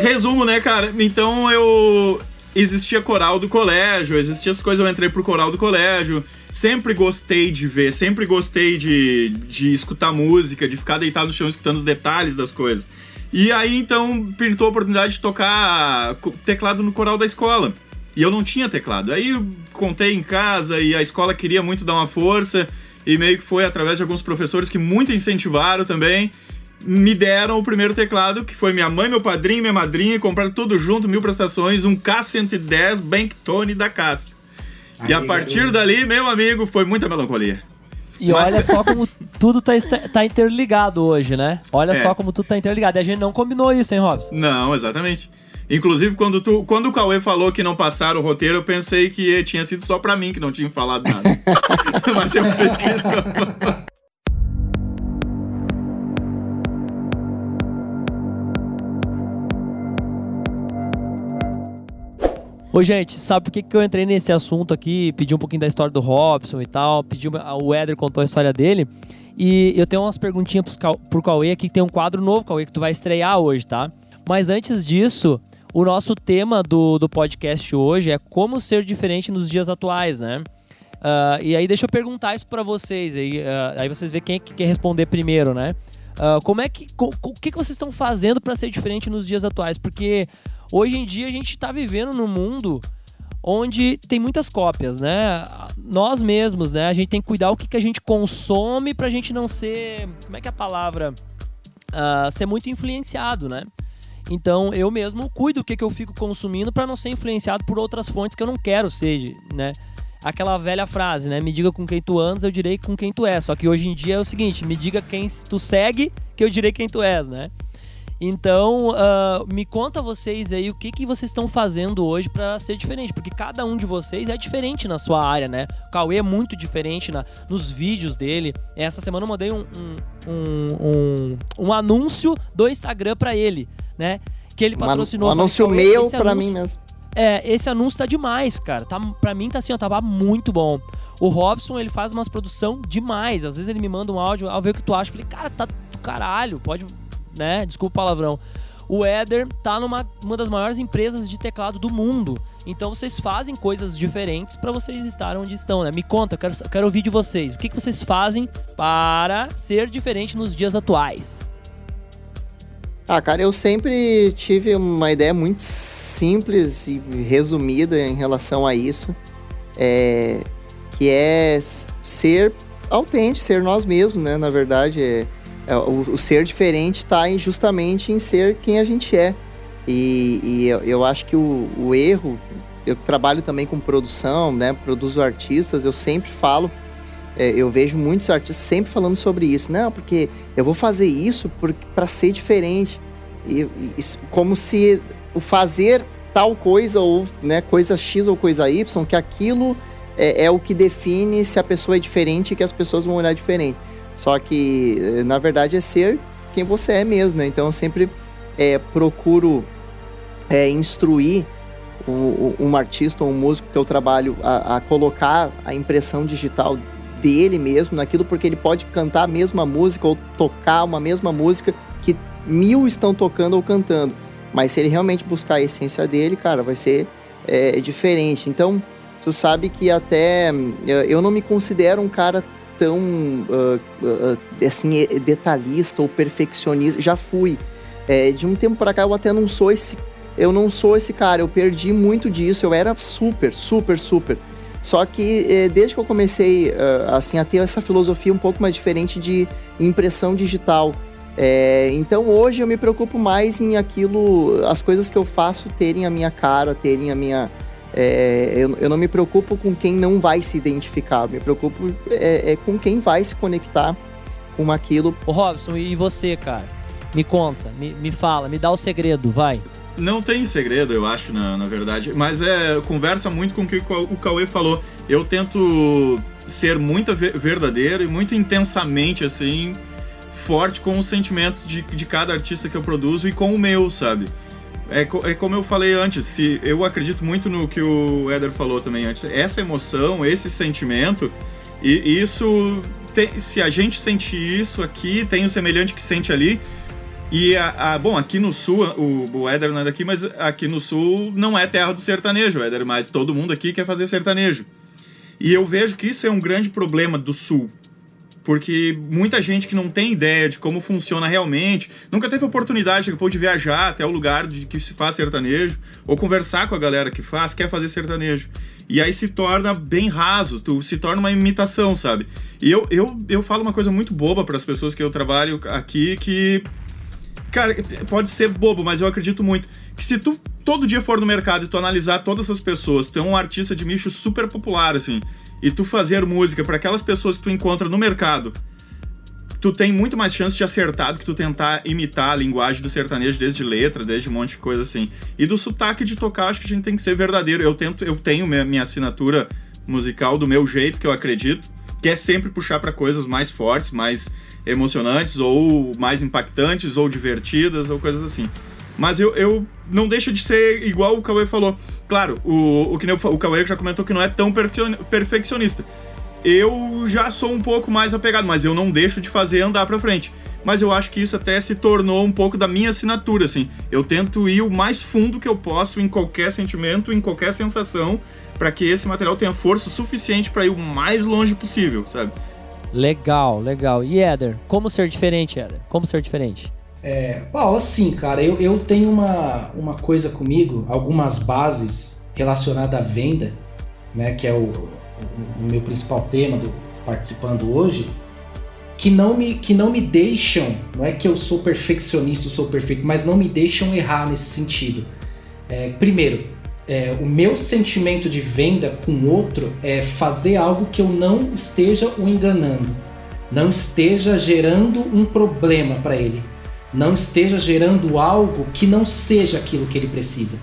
S2: resumo, né, cara? Então eu. Existia coral do colégio, existia as coisas, eu entrei pro coral do colégio. Sempre gostei de ver, sempre gostei de, de escutar música, de ficar deitado no chão escutando os detalhes das coisas. E aí, então, pintou a oportunidade de tocar teclado no coral da escola. E eu não tinha teclado. Aí contei em casa e a escola queria muito dar uma força. E meio que foi através de alguns professores que muito incentivaram também. Me deram o primeiro teclado, que foi minha mãe, meu padrinho, minha madrinha, compraram tudo junto, mil prestações, um K110 Banktone da Cássio. e a partir dali, meu amigo, foi muita melancolia.
S1: E Mas... olha só como tudo tá, tá interligado hoje, né? Olha é. só como tudo tá interligado. E a gente não combinou isso, hein, Robson?
S2: Não, exatamente. Inclusive, quando, tu, quando o Cauê falou que não passaram o roteiro, eu pensei que tinha sido só pra mim que não tinha falado nada. Mas eu prefiro.
S1: Ô, gente, sabe por que, que eu entrei nesse assunto aqui? Pedi um pouquinho da história do Robson e tal. Pedi, o Éder contou a história dele. E eu tenho umas perguntinhas pro Cauê aqui, que tem um quadro novo, Cauê, que tu vai estrear hoje, tá? Mas antes disso, o nosso tema do, do podcast hoje é como ser diferente nos dias atuais, né? Uh, e aí deixa eu perguntar isso para vocês, aí, uh, aí vocês vê quem é que quer responder primeiro, né? Uh, como é que, o que, que vocês estão fazendo para ser diferente nos dias atuais? Porque hoje em dia a gente está vivendo num mundo onde tem muitas cópias, né? Nós mesmos, né? A gente tem que cuidar o que, que a gente consome pra gente não ser. Como é que é a palavra? Uh, ser muito influenciado, né? Então eu mesmo cuido do que, que eu fico consumindo para não ser influenciado por outras fontes que eu não quero ser, né? Aquela velha frase, né? Me diga com quem tu andas, eu direi com quem tu és. Só que hoje em dia é o seguinte: me diga quem tu segue, que eu direi quem tu és, né? Então, uh, me conta vocês aí o que, que vocês estão fazendo hoje para ser diferente, porque cada um de vocês é diferente na sua área, né? O Cauê é muito diferente na, nos vídeos dele. Essa semana eu mandei um, um, um, um, um anúncio do Instagram para ele, né? Que ele patrocinou.
S4: Um anúncio
S1: falei,
S4: meu para mim mesmo.
S1: É, esse anúncio tá demais, cara. Tá, pra mim tá assim, ó, tava muito bom. O Robson, ele faz umas produção demais. Às vezes ele me manda um áudio, ao ver o que tu acha. Eu falei, cara, tá do caralho, pode né? Desculpa o palavrão. O Eder tá numa uma das maiores empresas de teclado do mundo. Então vocês fazem coisas diferentes para vocês estarem onde estão, né? Me conta, eu quero, eu quero ouvir de vocês. O que, que vocês fazem para ser diferente nos dias atuais?
S4: Ah, cara, eu sempre tive uma ideia muito simples e resumida em relação a isso. É, que é ser autêntico, ser nós mesmos, né? Na verdade, é, o, o, ser diferente está justamente em ser quem a gente é. E, e eu, eu, acho que o, o, erro, eu trabalho também com produção, né? Produzo artistas, eu sempre falo, é, eu vejo muitos artistas sempre falando sobre isso. Não, porque eu vou fazer isso para ser diferente. E, e, como se o fazer tal coisa, ou né, coisa X ou coisa Y, que aquilo é, é o que define se a pessoa é diferente e que as pessoas vão olhar diferente. Só que, eh, na verdade, é ser quem você é mesmo, né? Então, eu sempre é, procuro é, instruir um, um, artista ou um músico que eu trabalho a, a, colocar a impressão digital dele mesmo naquilo, porque ele pode cantar a mesma música ou tocar uma mesma música que mil estão tocando ou cantando. Mas se ele realmente buscar a essência dele, cara, vai ser é, diferente. Então, tu sabe que até eu não me considero um cara tão uh, uh, assim detalhista ou perfeccionista. Já fui. É, de um tempo para cá eu até não sou esse. Eu não sou esse cara. Eu perdi muito disso. Eu era super, super, super. Só que eh, desde que eu comecei assim a ter essa filosofia um pouco mais diferente de impressão digital, é, então hoje eu me preocupo mais em aquilo, as coisas que eu faço terem a minha cara, terem a minha é, eu, eu, não me preocupo com quem não vai se identificar, me preocupo é, é com quem vai se conectar com aquilo.
S1: Ô Robson, e você, cara? Me conta, me, me fala, me dá o segredo, vai.
S2: Não tem segredo, eu acho, na, na verdade. Mas é conversa muito com o que o Cauê falou. Eu tento ser muito verdadeiro e muito intensamente, assim, forte com os sentimentos de, de cada artista que eu produzo e com o meu, sabe? É, é, como eu falei antes, se eu acredito muito no que o Éder falou também antes. Essa emoção, esse sentimento, e isso. Tem, se a gente sente isso aqui, tem o semelhante que sente ali. E a, a, bom, aqui no sul, o, o Éder não é daqui, mas aqui no sul não é terra do sertanejo, Éder, mas todo mundo aqui quer fazer sertanejo. E eu vejo que isso é um grande problema do sul porque muita gente que não tem ideia de como funciona realmente, nunca teve oportunidade de viajar até o lugar de que se faz sertanejo, ou conversar com a galera que faz, quer fazer sertanejo. E aí se torna bem raso, tu se torna uma imitação, sabe? E eu, eu, eu falo uma coisa muito boba para as pessoas que eu trabalho aqui que cara, pode ser bobo, mas eu acredito muito que se tu todo dia for no mercado e tu analisar todas essas pessoas, tu é um artista de nicho super popular assim, e tu fazer música para aquelas pessoas que tu encontra no mercado, tu tem muito mais chance de acertar do que tu tentar imitar a linguagem do sertanejo desde letra, desde um monte de coisa assim. E do sotaque de tocar, acho que a gente tem que ser verdadeiro. Eu tento, eu tenho minha, minha assinatura musical do meu jeito que eu acredito, que é sempre puxar para coisas mais fortes, mais emocionantes ou mais impactantes ou divertidas ou coisas assim. Mas eu, eu não deixa de ser igual o Cauê falou. Claro, o, o que o, o Cauê já comentou que não é tão perfeccionista. Eu já sou um pouco mais apegado, mas eu não deixo de fazer andar pra frente. Mas eu acho que isso até se tornou um pouco da minha assinatura, assim. Eu tento ir o mais fundo que eu posso em qualquer sentimento, em qualquer sensação, para que esse material tenha força suficiente para ir o mais longe possível, sabe?
S1: Legal, legal. E Éder, como ser diferente, Éder? Como ser diferente?
S5: É, Paulo, assim, cara, eu, eu tenho uma, uma coisa comigo, algumas bases relacionada à venda, né, que é o, o, o meu principal tema do participando hoje, que não me que não me deixam, não é que eu sou perfeccionista, sou perfeito, mas não me deixam errar nesse sentido. É, primeiro, é, o meu sentimento de venda com o outro é fazer algo que eu não esteja o enganando, não esteja gerando um problema para ele, não esteja gerando algo que não seja aquilo que ele precisa.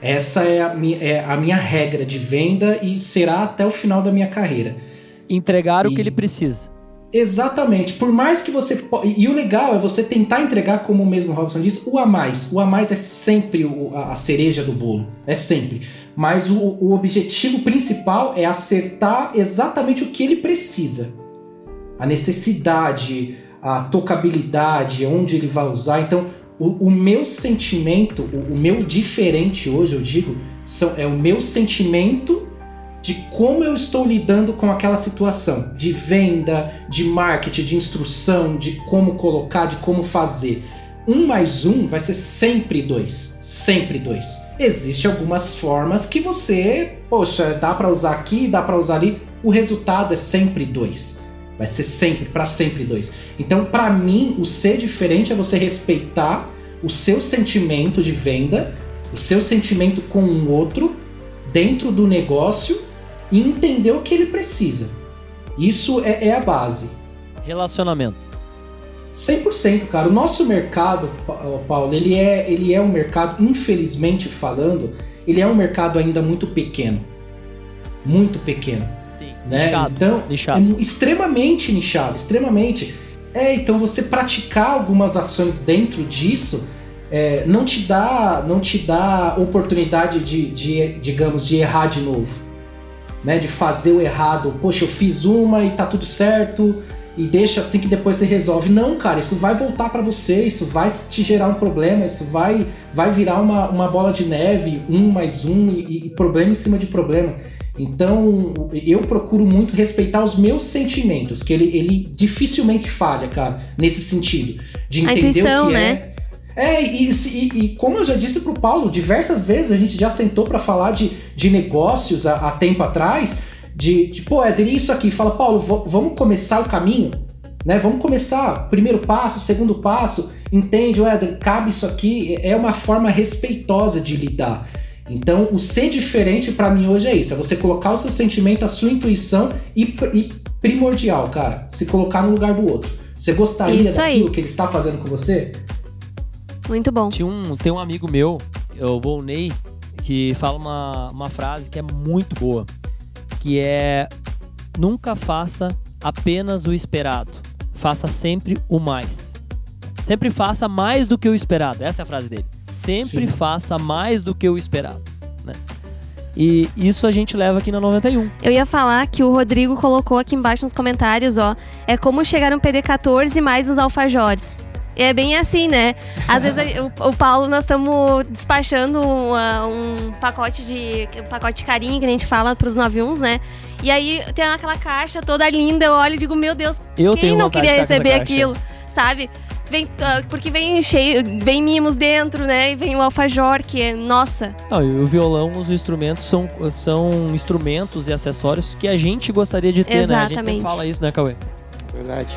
S5: Essa é a, minha, é a minha regra de venda e será até o final da minha carreira.
S1: Entregar e... o que ele precisa.
S5: Exatamente. Por mais que você. E o legal é você tentar entregar, como o mesmo Robson disse, o a mais. O a mais é sempre a cereja do bolo. É sempre. Mas o, o objetivo principal é acertar exatamente o que ele precisa. A necessidade, a tocabilidade, onde ele vai usar. Então, o, o meu sentimento, o, o, meu diferente hoje, eu digo, são, é o meu sentimento de como eu estou lidando com aquela situação, de venda, de marketing, de instrução, de como colocar, de como fazer. Um mais um vai ser sempre dois, sempre dois. Existem algumas formas que você, poxa, dá para usar aqui, dá para usar ali. O resultado é sempre dois. Vai ser sempre, para sempre dois. Então, para mim, o ser diferente é você respeitar o seu sentimento de venda, o seu sentimento com um outro dentro do negócio e entender o que ele precisa. Isso é, é a base.
S1: Relacionamento.
S5: 100%, cara. O nosso mercado, Paulo, ele é, ele é um mercado, infelizmente falando, ele é um mercado ainda muito pequeno. Muito pequeno. Né?
S1: nichado.
S5: Então,
S1: nichado.
S5: É extremamente nichado, extremamente. É, então você praticar algumas ações dentro disso é, não te dá não te dá oportunidade de, de, digamos, de errar de novo né? De fazer o errado. Poxa, eu fiz uma e tá tudo certo e deixa assim que depois você resolve. Não, cara, isso vai voltar para você, isso vai te gerar um problema, isso vai, vai virar uma, uma bola de neve, um mais um e, e problema em cima de problema. Então, eu procuro muito respeitar os meus sentimentos, que ele, ele dificilmente falha, cara, nesse sentido. De entender intuição, o que né? é é, e, e, e, como eu já disse pro Paulo, diversas vezes a gente já sentou para falar de, de negócios há, há tempo atrás, de, de, pô, Éder, isso aqui. Fala, Paulo, vamos começar o caminho? Né? Vamos começar, primeiro passo, segundo passo, entende, Éder, cabe isso aqui, é uma forma respeitosa de lidar. Então, o ser diferente para mim hoje é isso, é você colocar o seu sentimento, a sua intuição e, e primordial, cara, se colocar no lugar do outro. Você gostaria isso daquilo aí. que ele está fazendo com você?
S3: Muito bom.
S1: Tinha um, tem um amigo meu, o Volney, que fala uma, uma frase que é muito boa, que é nunca faça apenas o esperado, faça sempre o mais. Sempre faça mais do que o esperado. Essa é a frase dele. Sempre Sim. faça mais do que o esperado. Né? E isso a gente leva aqui na 91.
S3: Eu ia falar que o Rodrigo colocou aqui embaixo nos comentários, ó. É como chegar no PD14 mais os alfajores é bem assim, né? Às vezes o, o, Paulo, nós estamos despachando uma, um pacote de um pacote de carinho que a gente fala para os 91s, né? E aí tem aquela caixa toda linda, eu olho e digo, meu Deus,
S1: eu
S3: quem não queria receber aquilo, sabe? Vem, uh, porque vem cheio, vem mimos dentro, né? E vem o alfajor, que é, nossa.
S1: Não, e o violão, os instrumentos são, são instrumentos e acessórios que a gente gostaria de ter, Exatamente. né? A gente sempre fala isso, né, Cauê?
S4: Verdade.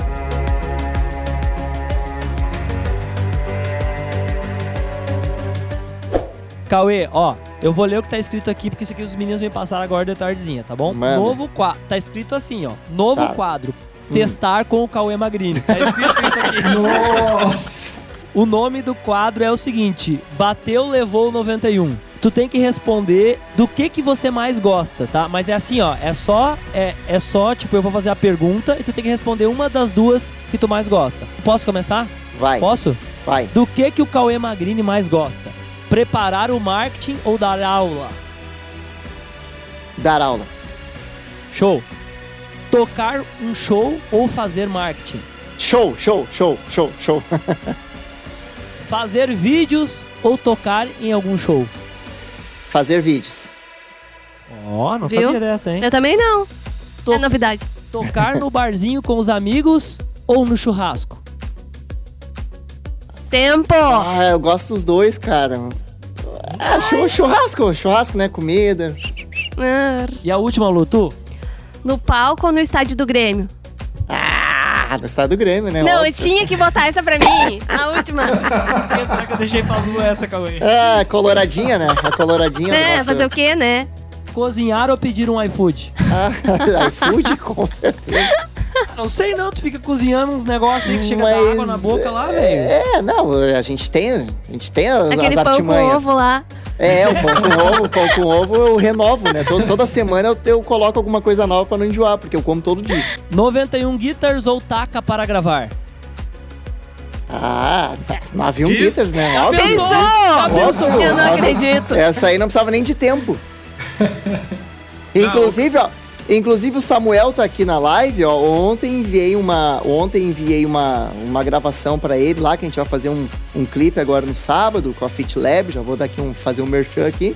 S1: Cauê, ó, eu vou ler o que tá escrito aqui, porque isso aqui os meninos me passaram agora de tardezinha, tá bom?
S4: Mano.
S1: Novo quadro. Tá escrito assim, ó. Novo tá. quadro. Testar com o Cauê Magrini. Tá escrito isso aqui.
S5: Nossa!
S1: O nome do quadro é o seguinte: Bateu, levou 91. Tu tem que responder do que que você mais gosta, tá? Mas é assim, ó, é só é, é só, tipo, eu vou fazer a pergunta e tu tem que responder uma das duas que tu mais gosta. Posso começar?
S4: Vai.
S1: Posso?
S4: Vai.
S1: Do que que o Cauê Magrini mais gosta? Preparar o marketing ou dar aula?
S4: Dar aula.
S1: Show. Tocar um show ou fazer marketing?
S4: Show, show, show, show, show.
S1: fazer vídeos ou tocar em algum show?
S4: Fazer vídeos.
S1: Ó, oh, não Viu? sabia dessa, hein?
S3: Eu também não. To é novidade.
S1: Tocar no barzinho com os amigos ou no churrasco?
S3: Tempo!
S4: Ah, eu gosto dos dois, cara. Ah, chu- churrasco, churrasco, né? Comida.
S1: E a última, Lu, tu?
S3: No palco ou no estádio do Grêmio?
S4: Ah, no estado do Grêmio, né?
S3: Não, eu tinha que botar essa pra mim. A última.
S1: Por que será que eu deixei pra Lu essa, Cauê?
S4: Ah, coloradinha, né? A coloradinha do
S3: É,
S4: nosso-
S3: fazer o quê, né?
S1: Cozinhar ou pedir um iFood?
S4: Ah, iFood, com certeza.
S1: Não sei não, tu fica cozinhando uns negócios aí que chega
S4: Mas,
S1: da água na boca lá, velho.
S4: É, não, a gente tem, a gente tem as,
S3: Aquele
S4: as
S3: pão com
S4: artimanhas.
S3: ovo lá.
S4: É, o pão com ovo, o pão com ovo eu renovo, né? Todo- toda semana eu, eu coloco alguma coisa nova pra não enjoar, porque eu como todo dia.
S1: 91 guitars ou taca para gravar?
S4: Ah, 91
S2: Diz.
S4: liters, né?
S1: Já
S4: Óbvio.
S1: pensou? Já pensou?
S4: Óbvio,
S3: Eu não acredito.
S4: Essa aí não precisava nem de tempo. Inclusive, ó, inclusive o Samuel tá aqui na live, ó. Ontem enviei uma, ontem enviei uma, uma gravação pra ele lá que a gente vai fazer um, um clipe agora no sábado com a Fit Lab, já vou dar aqui um fazer um merchan aqui.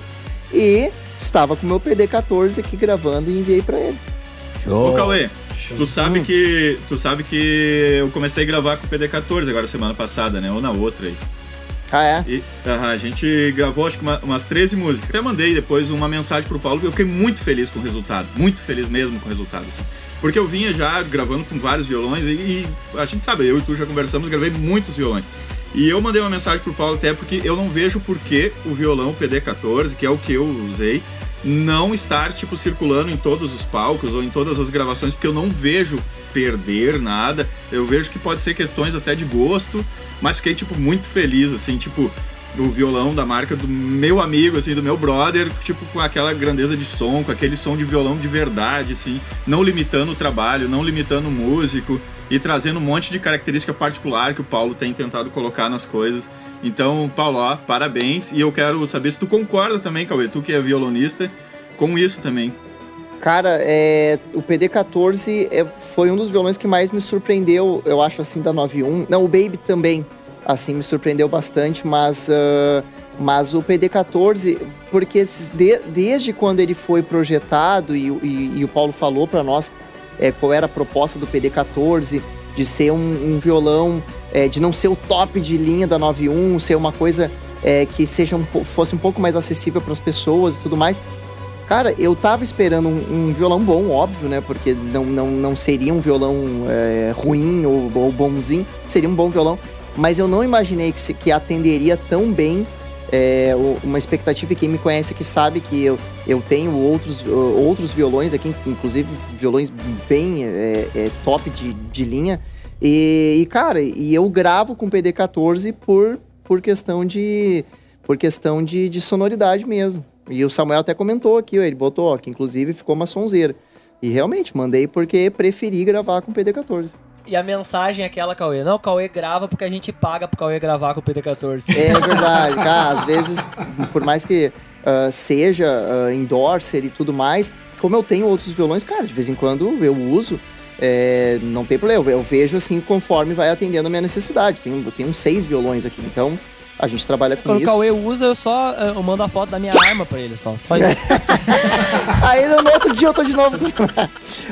S4: E estava com o meu PD14 aqui gravando e enviei pra ele.
S2: Ô, Cauê,
S5: Show.
S2: tu sabe
S4: Hum.
S2: que. Tu sabe que eu comecei a gravar com o PD14 agora semana passada, né? Ou na outra aí.
S4: Ah, é?
S2: E aham, a gente gravou acho que uma- umas 13 músicas. Até mandei depois uma mensagem pro Paulo, porque eu fiquei muito feliz com o resultado. Muito feliz mesmo com o resultado. assim. Porque eu vinha já gravando com vários violões e, e a gente sabe, eu e tu já conversamos, gravei muitos violões. E eu mandei uma mensagem pro Paulo até porque eu não vejo por que o violão PD14, que é o que eu usei, não estar tipo circulando em todos os palcos ou em todas as gravações, porque eu não vejo perder nada. Eu vejo que pode ser questões até de gosto, mas fiquei tipo muito feliz assim, tipo o violão da marca do meu amigo, assim, do meu brother, tipo, com aquela grandeza de som, com aquele som de violão de verdade, assim, não limitando o trabalho, não limitando o músico e trazendo um monte de característica particular que o Paulo tem tentado colocar nas coisas. Então, Paulo, ó, parabéns. E eu quero saber se tu concorda também, Cauê, tu que é violonista, com isso também.
S4: Cara, é, o PD14 é, foi um dos violões que mais me surpreendeu, eu acho, assim, da 91. Não, o Baby também, assim, me surpreendeu bastante, mas, ah, mas o PD14, porque de- desde quando ele foi projetado e, e- e o Paulo falou para nós é, qual era a proposta do PD14, de ser um, um violão, é, de não ser o top de linha da 91, ser uma coisa é, que seja um, fosse um pouco mais acessível para as pessoas e tudo mais. Cara, eu tava esperando um, um violão bom, óbvio, né? Porque não, não, não seria um violão é, ruim ou, ou bonzinho, seria um bom violão. Mas eu não imaginei que, que atenderia tão bem é, uma expectativa. E quem me conhece aqui sabe que eu, eu tenho outros, outros violões aqui, inclusive violões bem é, é, top de, de linha. E, e, cara, e eu gravo com PD14 por, por questão de por questão de, de sonoridade mesmo. E o Samuel até comentou aqui, ó, ele botou, ó, que inclusive ficou uma sonzeira. E realmente, mandei porque preferi gravar com PD14.
S1: E a mensagem é aquela, Cauê. Não, o Cauê grava porque a gente paga pro Cauê gravar com o PD14.
S4: É verdade, cara, às vezes, por mais que ah, seja ah, endorser e tudo mais, como eu tenho outros violões, cara, de vez em quando eu uso, é, não tem problema, eu, eu vejo assim conforme vai atendendo a minha necessidade. Tenho, eu tenho uns seis violões aqui, então a gente trabalha com
S1: Quando o
S4: isso.
S1: Cauê usa, eu só eu mando a foto da minha arma pra ele, só. Só isso.
S4: Aí no outro dia eu tô de novo.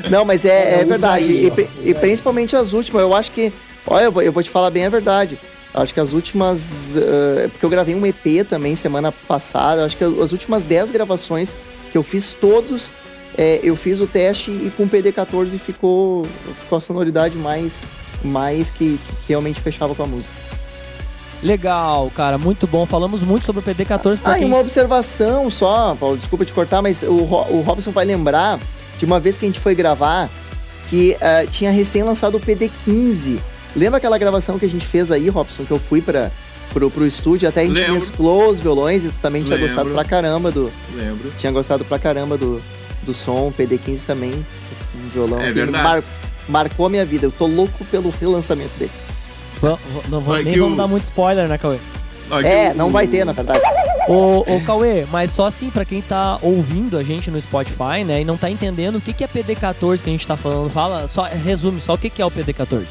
S4: Não, mas é, é verdade.
S5: aí,
S4: e, e principalmente as últimas, eu acho que. Olha, eu vou, eu vou te falar bem a verdade. Acho que as últimas. eh, porque eu gravei um EP também semana passada. Acho que as últimas 10 gravações que eu fiz todos. Eh, eu fiz o teste e com o PD14 ficou, ficou a sonoridade mais, mais que, que realmente fechava com a música.
S1: Legal, cara, muito bom. Falamos muito sobre o PD14 pra
S4: Ah, e
S1: quem...
S4: uma observação só, Paulo, desculpa te cortar, mas o, o Robson vai lembrar de uma vez que a gente foi gravar que ah, tinha recém lançado o PD15. Lembra aquela gravação que a gente fez aí, Robson, que eu fui para pro, pro estúdio, até a gente
S2: Lembro.
S4: mesclou os violões e tu também tinha
S2: Lembro.
S4: gostado pra caramba do.
S2: Lembro.
S4: Tinha gostado pra caramba do, do som, PD15 também, um violão
S2: É
S4: que
S2: verdade.
S4: mar- marcou a minha vida. Eu tô louco pelo relançamento dele.
S1: Não vou-
S2: Vai
S1: nem vamos
S2: o-
S1: dar muito spoiler, né, Cauê?
S4: É,
S2: o-
S4: não vai ter, na verdade.
S1: Ô, ô Cauê, mas só assim, pra quem tá ouvindo a gente no Spotify, né, e não tá entendendo o que, que é PD14 que a gente tá falando, fala, só resume só o que, que é o PD14.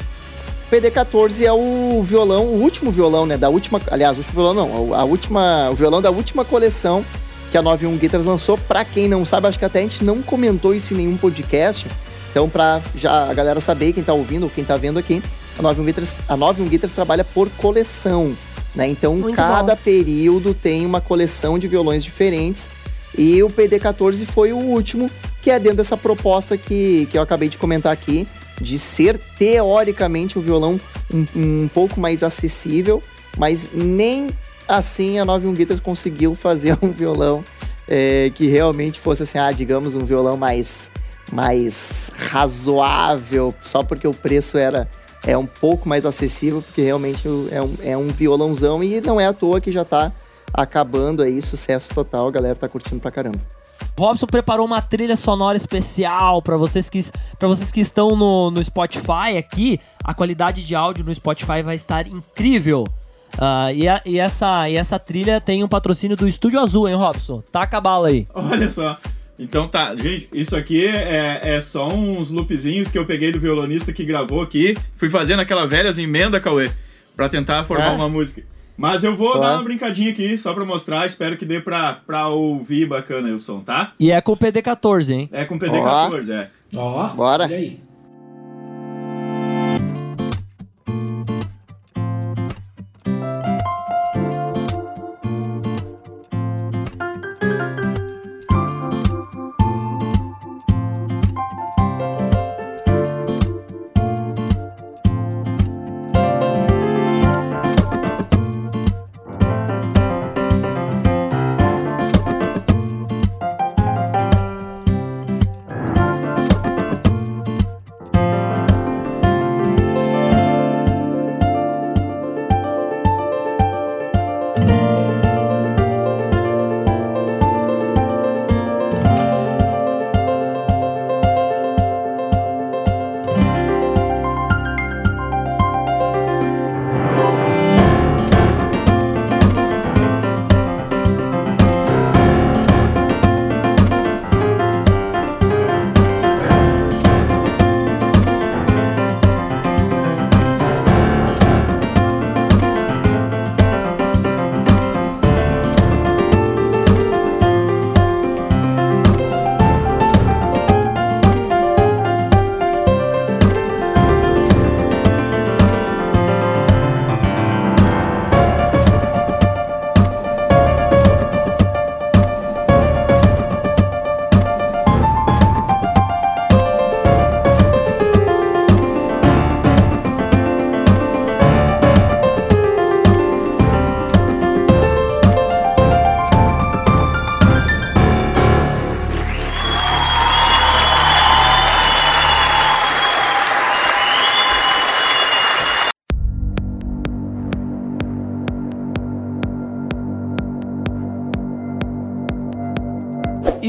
S4: PD14 é o violão, o último violão, né? Da última. Aliás, o último violão não. A última, o violão da última coleção que a 91 Guitars lançou. Pra quem não sabe, acho que até a gente não comentou isso em nenhum podcast. Então, pra já a galera saber, quem tá ouvindo ou quem tá vendo aqui, a 91 Guitars, a 91 Guitars trabalha por coleção. Né? Então,
S3: Muito
S4: cada
S3: bom.
S4: período tem uma coleção de violões diferentes. E o PD14 foi o último, que é dentro dessa proposta que, que eu acabei de comentar aqui, de ser teoricamente um violão um, um pouco mais acessível, mas nem assim a 91 Guitars conseguiu fazer um violão é, que realmente fosse assim, ah, digamos, um violão mais, mais razoável, só porque o preço era é um pouco mais acessível, porque realmente é um, é um violãozão e não é à toa que já tá acabando aí, sucesso total, a galera tá curtindo pra caramba.
S1: Robson preparou uma trilha sonora especial para vocês que para vocês que estão no, no Spotify aqui. A qualidade de áudio no Spotify vai estar incrível. Ah, e, a- e essa, e essa trilha tem um patrocínio do Estúdio Azul, hein, Robson? Taca a bala aí.
S2: Olha só. Então tá, gente, isso aqui é, é só uns loopzinhos que eu peguei do violonista que gravou aqui. Fui fazendo aquela velhas emenda, Cauê, pra tentar formar
S4: Ah.
S2: uma música. Mas eu vou
S4: Claro.
S2: dar uma brincadinha aqui, só pra mostrar. Espero que dê pra, pra ouvir bacana aí o som, tá?
S1: E é com o PD14, hein?
S2: É com PD14, é.
S5: Ó,
S4: Bora.
S5: olha aí.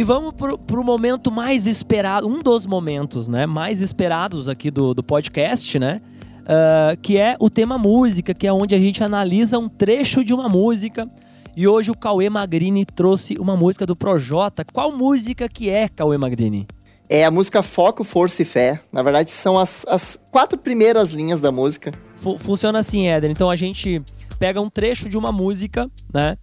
S1: Vamos pro, pro momento mais esperado, um dos momentos, né, mais esperados aqui do, do podcast, né? Ah, que é o tema música, que é onde a gente analisa um trecho de uma música. E hoje o Cauê Magrini trouxe uma música do Projota. Qual música que é, Cauê Magrini?
S4: É a música Foco, Força e Fé. Na verdade, são as, as quatro primeiras linhas da música.
S1: Fu- funciona assim, Éder. Então a gente pega um trecho de uma música, né?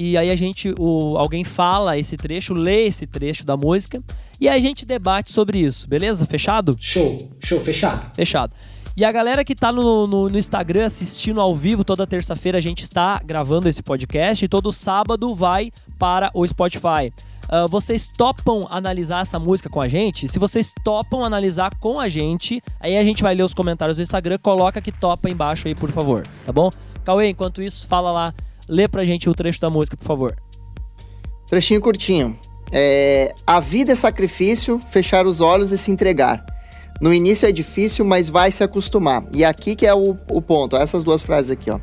S1: E aí a gente, o, alguém fala esse trecho, lê esse trecho da música, e aí a gente debate sobre isso, beleza? Fechado?
S5: Show, show, fechado.
S1: Fechado. E a galera que tá no, no, no Instagram assistindo ao vivo, toda terça-feira a gente está gravando esse podcast e todo sábado vai para o Spotify. Ah, vocês topam analisar essa música com a gente? Se vocês topam analisar com a gente, aí a gente vai ler os comentários do Instagram, coloca que topa embaixo aí, por favor, tá bom? Cauê, enquanto isso, fala lá, lê pra gente o trecho da música, por favor.
S4: Trechinho curtinho. É, a vida é sacrifício, fechar os olhos e se entregar. No início é difícil, mas vai se acostumar. E aqui que é o, o ponto, essas duas frases aqui, ó.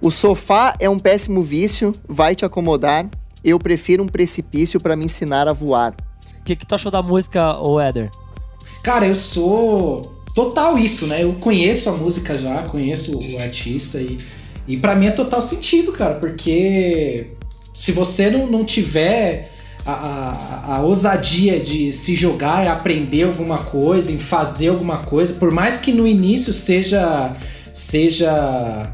S4: O sofá é um péssimo vício, vai te acomodar. Eu prefiro um precipício para me ensinar a voar.
S1: O que, que tu achou da música, Éder?
S5: Cara, eu sou total isso, né? Eu conheço a música já, conheço o artista e, e para mim é total sentido, cara, porque se você não, não tiver a, a, a ousadia de se jogar e aprender alguma coisa, em fazer alguma coisa, por mais que no início seja seja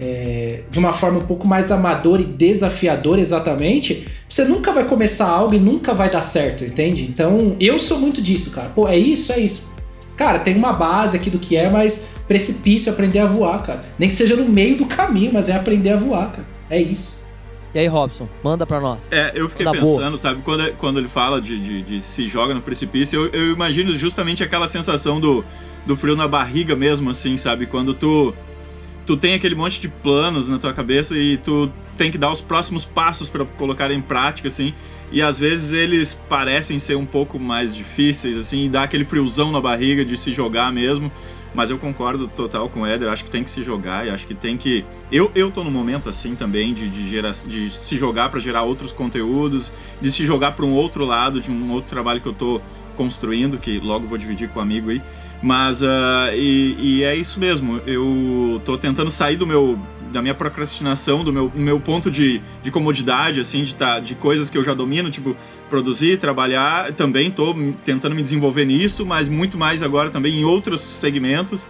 S5: é, de uma forma um pouco mais amadora e desafiadora exatamente, você nunca vai começar algo e nunca vai dar certo, entende? Então, eu sou muito disso, cara. Pô, é isso, é isso. Cara, tem uma base aqui do que é, mas precipício, aprender a voar, cara. Nem que seja no meio do caminho, mas é aprender a voar, cara. É isso.
S1: E aí, Robson, manda pra nós.
S2: É, eu fiquei
S1: Manda
S2: pensando,
S1: boa.
S2: sabe, quando, quando ele fala de, de, de se joga no precipício, eu, eu imagino justamente aquela sensação do, do frio na barriga mesmo, assim, sabe? Quando tu, tu tem aquele monte de planos na tua cabeça e tu tem que dar os próximos passos pra colocar em prática, assim, e às vezes eles parecem ser um pouco mais difíceis, assim, e dá aquele friozão na barriga de se jogar mesmo. Mas eu concordo total com o Éder, acho que tem que se jogar e acho que tem que. Eu, eu tô no momento assim também de, de, gerar, de se jogar para gerar outros conteúdos, de se jogar para um outro lado, de um outro trabalho que eu tô construindo, que logo vou dividir com o amigo aí. Mas, ah, e, e é isso mesmo, eu tô tentando sair do meu, da minha procrastinação, do meu, meu ponto de, de comodidade, assim, de, tá, de coisas que eu já domino, tipo, produzir, trabalhar, também tô tentando me desenvolver nisso, mas muito mais agora também em outros segmentos.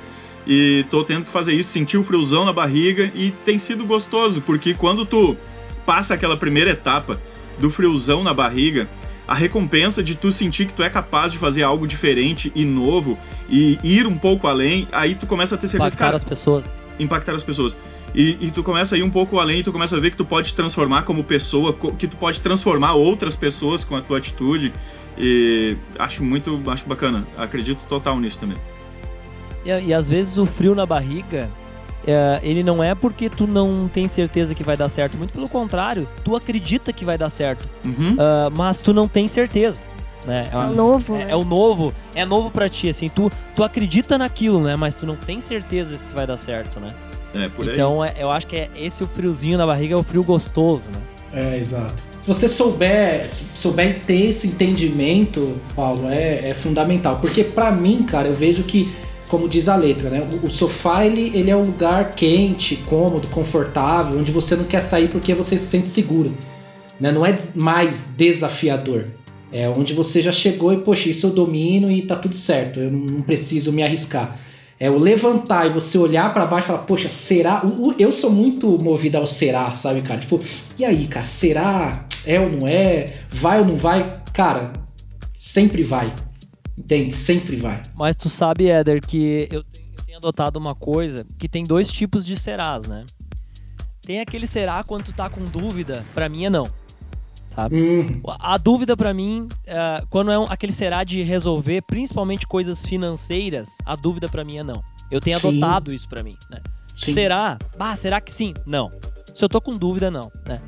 S2: E tô tendo que fazer isso, sentir o friozão na barriga. E tem sido gostoso, porque quando tu passa aquela primeira etapa do friozão na barriga, a recompensa de tu sentir que tu é capaz de fazer algo diferente e novo e ir um pouco além, aí tu começa a ter certeza,
S1: Impactar
S2: cara,
S1: as pessoas.
S2: impactar as pessoas. E, e tu começa a ir um pouco além, e tu começa a ver que tu pode te transformar como pessoa, que tu pode transformar outras pessoas com a tua atitude. E acho muito, acho bacana. Acredito total nisso também.
S1: E, e às vezes o frio na barriga, é, ele não é porque tu não tem certeza que vai dar certo. Muito pelo contrário, tu acredita que vai dar certo,
S2: Uhum.
S1: ah, mas tu não tem certeza. Né?
S3: É o novo,
S1: É,
S3: né?
S1: é o novo, é novo pra ti, assim, tu, tu acredita naquilo, né? Mas tu não tem certeza se vai dar certo, né?
S2: É, por aí.
S1: Então é- eu acho que é esse o friozinho na barriga é o frio gostoso, né?
S5: É, exato. Se você souber, se souber ter esse entendimento, Paulo, é, é fundamental. Porque pra mim, cara, eu vejo que, como diz a letra, né? O, o sofá, ele, ele é um lugar quente, cômodo, confortável, onde você não quer sair porque você se sente seguro. Né? Não é mais desafiador. É onde você já chegou e, poxa, isso eu domino e tá tudo certo. Eu não preciso me arriscar. É o levantar e você olhar pra baixo e falar, poxa, será? Eu sou muito movido ao será, sabe, cara? Tipo, e aí, cara, será? É ou não é? Vai ou não vai? Cara, sempre vai. Entende? Sempre vai.
S1: Mas tu sabe, Éder, que eu tenho, eu tenho adotado uma coisa que tem dois tipos de serás, né? Tem aquele será quando tu tá com dúvida, pra mim é não. Sabe?
S5: Hum,
S1: A dúvida pra mim, é, quando é um- aquele será de resolver principalmente coisas financeiras, a dúvida pra mim é não. Eu tenho
S5: Sim.
S1: adotado isso pra mim, né?
S5: sim.
S1: Será? Bah, será que sim? Não. Se eu tô com dúvida, não, né?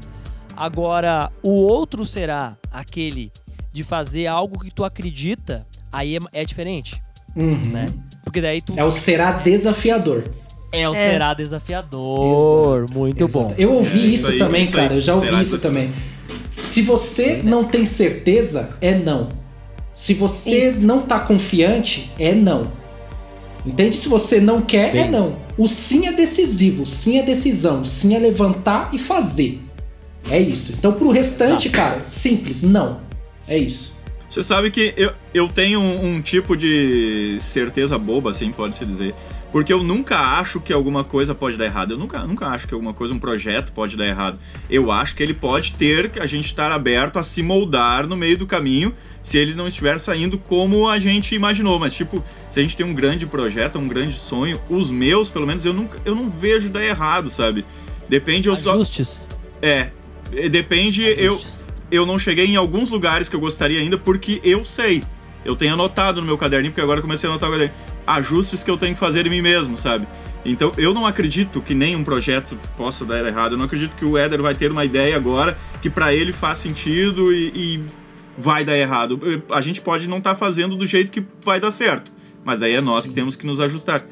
S1: Agora, o outro será aquele de fazer algo que tu acredita, aí é, é diferente,
S5: Uhum.
S1: né? Porque daí tu
S5: É o será desafiador.
S1: é o
S3: É.
S1: será desafiador. Muito
S5: Exato.
S1: bom.
S5: Eu ouvi
S2: É,
S5: isso,
S2: isso aí,
S5: também,
S2: isso aí.
S5: cara. Eu já ouvi isso
S2: desafiador.
S5: também. Se você não tem certeza, é não. Se você
S3: Isso.
S5: não tá confiante, é não. Entende? Se você não quer, é
S1: Bem
S5: não. O sim é decisivo, o sim é decisão, o sim é levantar e fazer. É isso. Então, pro restante, cara, simples, não. É isso.
S2: Você sabe que eu, eu tenho um, um tipo de certeza boba, assim, pode-se dizer. Porque eu nunca acho que alguma coisa pode dar errado. Eu nunca, nunca acho que alguma coisa, um projeto pode dar errado. Eu acho que ele pode ter, que a gente estar aberto a se moldar no meio do caminho, se ele não estiver saindo como a gente imaginou. Mas, tipo, se a gente tem um grande projeto, um grande sonho, os meus, pelo menos, eu, nunca, eu não vejo dar errado, sabe? Depende, eu só.
S1: Ajustes.
S2: É. é, Depende, eu,
S1: Ajustes.
S2: eu não cheguei em alguns lugares que eu gostaria ainda porque eu sei. Eu tenho anotado no meu caderninho, porque agora eu comecei a anotar o caderninho. Ajustes que eu tenho que fazer em mim mesmo, sabe? Então eu não acredito que nenhum projeto possa dar errado. Eu não acredito que o Éder vai ter uma ideia agora que pra ele faz sentido e, e vai dar errado. A gente pode não estar fazendo do jeito que vai dar certo. Mas daí é nós
S5: Sim.
S2: que temos que nos ajustar.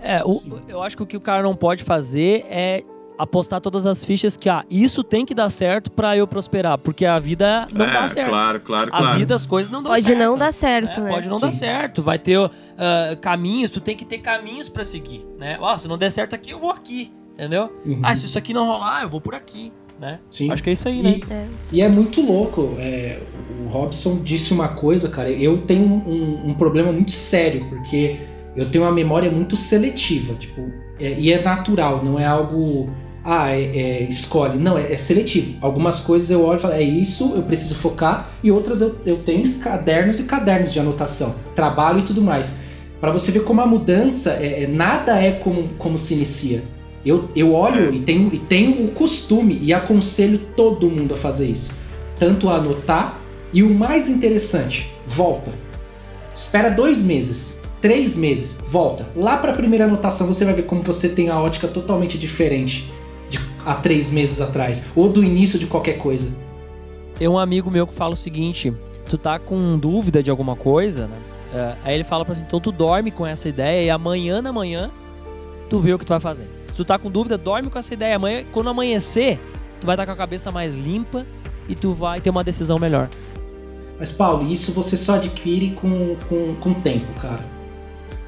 S1: É, o- eu acho que o que o cara não pode fazer é apostar todas as fichas que, ah, isso tem que dar certo pra eu prosperar, porque a vida não
S2: é,
S1: dá certo.
S2: Claro, claro,
S1: A
S2: claro.
S1: vida, as coisas não dão
S3: Pode
S1: certo.
S3: não dar certo,
S1: É,
S3: né?
S1: Pode não
S5: Sim.
S1: dar certo. Vai ter ah, caminhos, tu tem que ter caminhos pra seguir, né? Ó, se não der certo aqui, eu vou aqui, entendeu?
S5: Uhum.
S1: Ah, se isso aqui não rolar, eu vou por aqui, né?
S5: Sim.
S1: Acho que é isso aí, né?
S5: E-
S3: É, isso.
S5: E é muito louco. é, o Robson disse uma coisa, cara. Eu tenho um, um problema muito sério, porque eu tenho uma memória muito seletiva. Tipo, é- e é natural, não é algo. Ah, é, é, escolhe. Não, é, é seletivo. Algumas coisas eu olho e falo, é isso, eu preciso focar. E outras eu, eu tenho cadernos e cadernos de anotação, trabalho e tudo mais. para você ver como a mudança, é, é, nada é como, como se inicia. Eu, eu olho e tenho, e tenho o costume e aconselho todo mundo a fazer isso. Tanto a anotar e o mais interessante, volta. Espera dois meses, três meses, volta. Lá para a primeira anotação você vai ver como você tem a ótica totalmente diferente de há três meses atrás ou do início de qualquer coisa.
S1: Tem um amigo meu que fala o seguinte: tu tá com dúvida de alguma coisa, né? É, aí ele fala pra assim, então tu dorme com essa ideia e amanhã na manhã tu vê o que tu vai fazer. Se tu tá com dúvida, dorme com essa ideia. Amanhã, quando amanhecer, tu vai estar tá com a cabeça mais limpa e tu vai ter uma decisão melhor.
S5: Mas, Paulo, isso você só adquire com, com, com tempo, cara.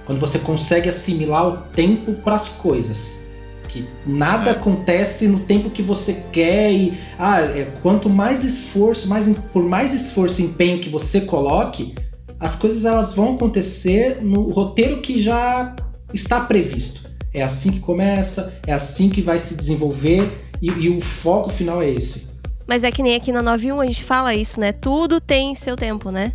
S5: Quando você consegue assimilar o tempo para as coisas. Que nada é. acontece no tempo que você quer e ah, é, quanto mais esforço, mais, por mais esforço e empenho que você coloque, as coisas elas vão acontecer no roteiro que já está previsto. É assim que começa, é assim que vai se desenvolver e, e o foco final é esse.
S3: Mas é que nem aqui na 91 a gente fala isso, né? Tudo tem seu tempo, né?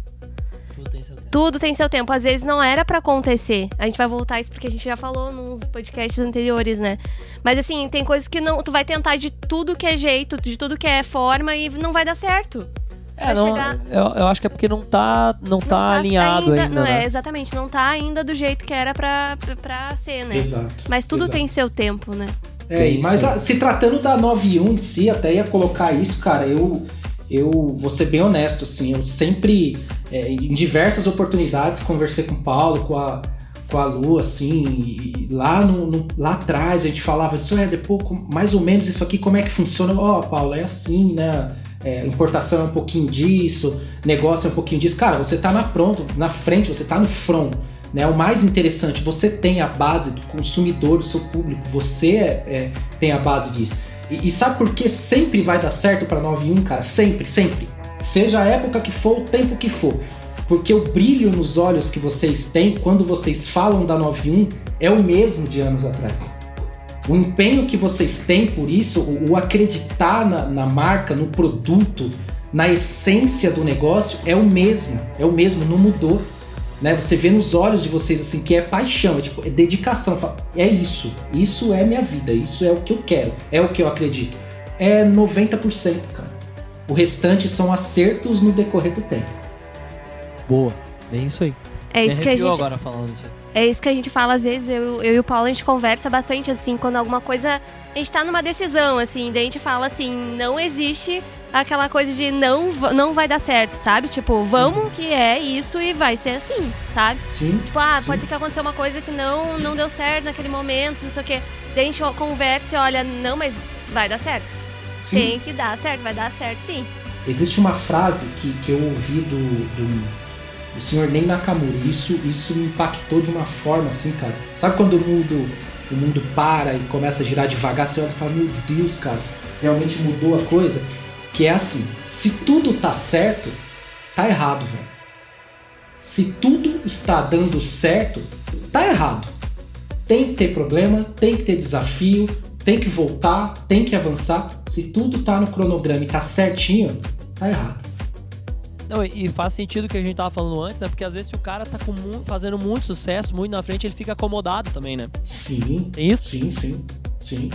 S3: Tudo tem seu tempo. Às vezes não era para acontecer. A gente vai voltar isso porque a gente já falou nos podcasts anteriores, né? Mas assim, tem coisas que não. Tu vai tentar de tudo que é jeito, de tudo que é forma e não vai dar certo.
S1: É, não, chegar... eu, eu, acho que é porque não tá, não, não tá, tá alinhado ainda. ainda
S3: não,
S1: né?
S3: é, exatamente, não tá ainda do jeito que era pra, pra ser, né?
S5: Exato.
S3: Mas tudo
S5: exato.
S3: tem seu tempo, né?
S5: É, mas a, se tratando da 91 em si, até ia colocar isso, cara, eu, eu vou ser bem honesto, assim, eu sempre, é, em diversas oportunidades, conversei com o Paulo, com a, com a Lu, assim, lá, no, no, lá atrás a gente falava disso, é, depois, mais ou menos isso aqui, como é que funciona? Ó, oh, Paulo, é assim, né? É, importação é um pouquinho disso, negócio é um pouquinho disso. Cara, você tá na pronto, na frente, você tá no front. Né? O mais interessante, você tem a base do consumidor, do seu público, você é, é, tem a base disso. E, e, sabe por que sempre vai dar certo para 91, cara? Sempre, sempre. Seja a época que for, o tempo que for. Porque o brilho nos olhos que vocês têm quando vocês falam da 91 é o mesmo de anos atrás. O empenho que vocês têm por isso, o, acreditar na, na marca, no produto, na essência do negócio é o mesmo. É o mesmo, não mudou né? Você vê nos olhos de vocês assim que é paixão, é tipo, é dedicação. É isso. Isso é minha vida, isso é o que eu quero, é o que eu acredito. É 90%, cara. O restante são acertos no decorrer do tempo.
S1: Boa, bem isso aí.
S3: É isso Me que a gente
S1: agora falando isso.
S3: É isso que a gente fala às vezes, eu, eu e o Paulo a gente conversa bastante assim, quando alguma coisa a gente tá numa decisão assim, daí a gente fala assim, não existe aquela coisa de não, não vai dar certo, sabe? Tipo, vamos que é isso e vai ser assim, sabe?
S5: Sim.
S3: Tipo, ah,
S5: sim.
S3: pode ser que aconteceu uma coisa que não, não deu certo naquele momento, não sei o quê. Daí a gente conversa e olha, não, mas vai dar certo. Sim. Tem que dar certo, vai dar certo sim.
S5: Existe uma frase que, que eu ouvi do, do, do senhor Ney Nakamura, isso, isso me impactou de uma forma assim, cara. Sabe quando o mundo, o mundo para e começa a girar devagar, você olha e fala, meu Deus, cara, realmente mudou a coisa? Que é assim: se tudo tá certo, tá errado, velho. Se tudo está dando certo, tá errado. Tem que ter problema, tem que ter desafio, tem que voltar, tem que avançar. Se tudo tá no cronograma e tá certinho, tá errado.
S1: Não, e faz sentido o que a gente tava falando antes, né? Porque às vezes se o cara tá com, fazendo muito sucesso, muito na frente, ele fica acomodado também, né?
S5: Sim.
S1: Tem isso?
S5: Sim, sim, sim.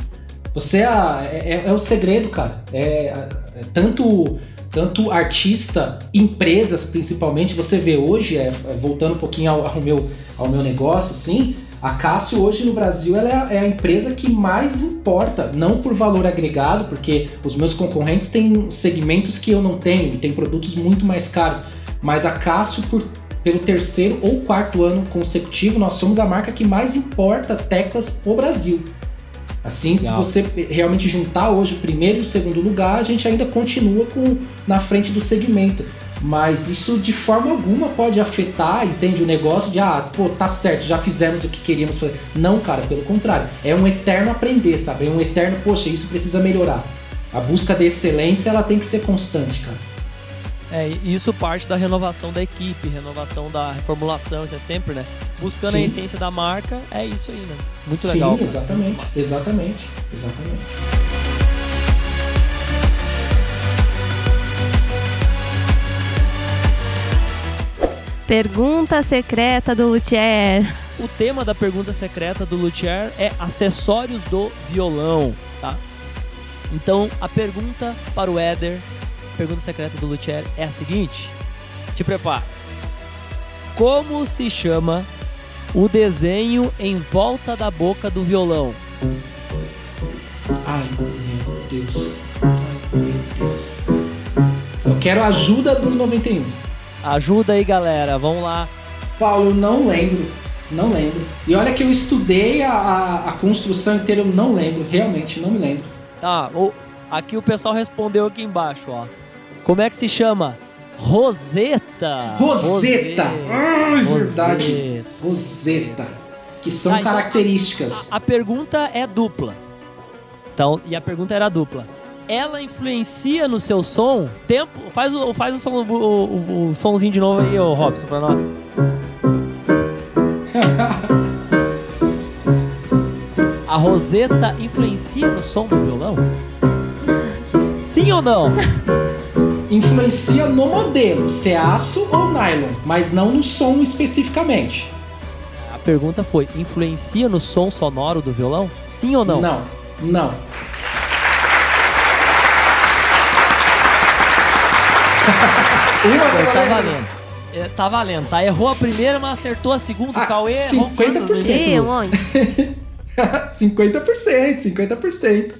S5: Você é, é, é o segredo, cara. É, é, tanto tanto artista, empresas principalmente, você vê hoje, é, é, voltando um pouquinho ao, ao, meu, ao meu negócio, assim, a Cássio hoje no Brasil ela é a, é, a, empresa que mais importa, não por valor agregado, porque os meus concorrentes têm segmentos que eu não tenho e tem produtos muito mais caros, mas a Cássio por, pelo terceiro ou quarto ano consecutivo, nós somos a marca que mais importa teclas pro Brasil. Assim, Legal. se você realmente juntar hoje o primeiro e o segundo lugar, a gente ainda continua com na frente do segmento. Mas isso de forma alguma pode afetar, entende, o negócio de, ah, pô, tá certo, já fizemos o que queríamos fazer. Não, cara, pelo contrário. É um eterno aprender, sabe? É um eterno, poxa, isso precisa melhorar. A busca de excelência, ela tem que ser constante, cara.
S1: É, isso parte da renovação da equipe, renovação da reformulação, isso é sempre, né? Buscando Sim. a essência da marca, é isso aí, né? Muito legal.
S5: Sim, exatamente, exatamente, exatamente.
S3: Pergunta secreta do Luthier.
S1: O tema da pergunta secreta do Luthier é acessórios do violão, tá? Então, a pergunta para o Éder, pergunta secreta do Luthier, é a seguinte. Te prepara. Como se chama o desenho em volta da boca do violão?
S5: Ai, meu Deus. Ai, meu Deus. Eu quero ajuda dos 91.
S1: Ajuda aí, galera. Vamos lá.
S5: Paulo, eu não lembro. Não lembro. E olha que eu estudei a, a, a construção inteira, eu não lembro. Realmente, não me lembro.
S1: Tá, o, aqui o pessoal respondeu aqui embaixo, ó. Como é que se chama? Roseta.
S5: Roseta. Ai,
S1: Roseta.
S5: verdade. Roseta. Que são
S1: Ah, então,
S5: características.
S1: A, a pergunta é dupla. Então, e a pergunta era dupla. Ela influencia no seu som? Tempo? Faz o, faz o, som, o, o, o somzinho de novo aí, ô Robson, pra nós. A Roseta influencia no som do violão? Sim ou não?
S5: Influencia no modelo, se é aço ou nylon, mas não no som especificamente.
S1: A pergunta foi: influencia no som sonoro do violão? Sim ou não?
S5: Não, não. Uma
S1: tá valendo. É, tá valendo, tá? Errou a primeira, mas acertou a segunda.
S5: Ah,
S1: o Cauê errou
S5: 50%.
S1: quantas vezes?
S3: Ih, um monte.
S5: 50%, 50%.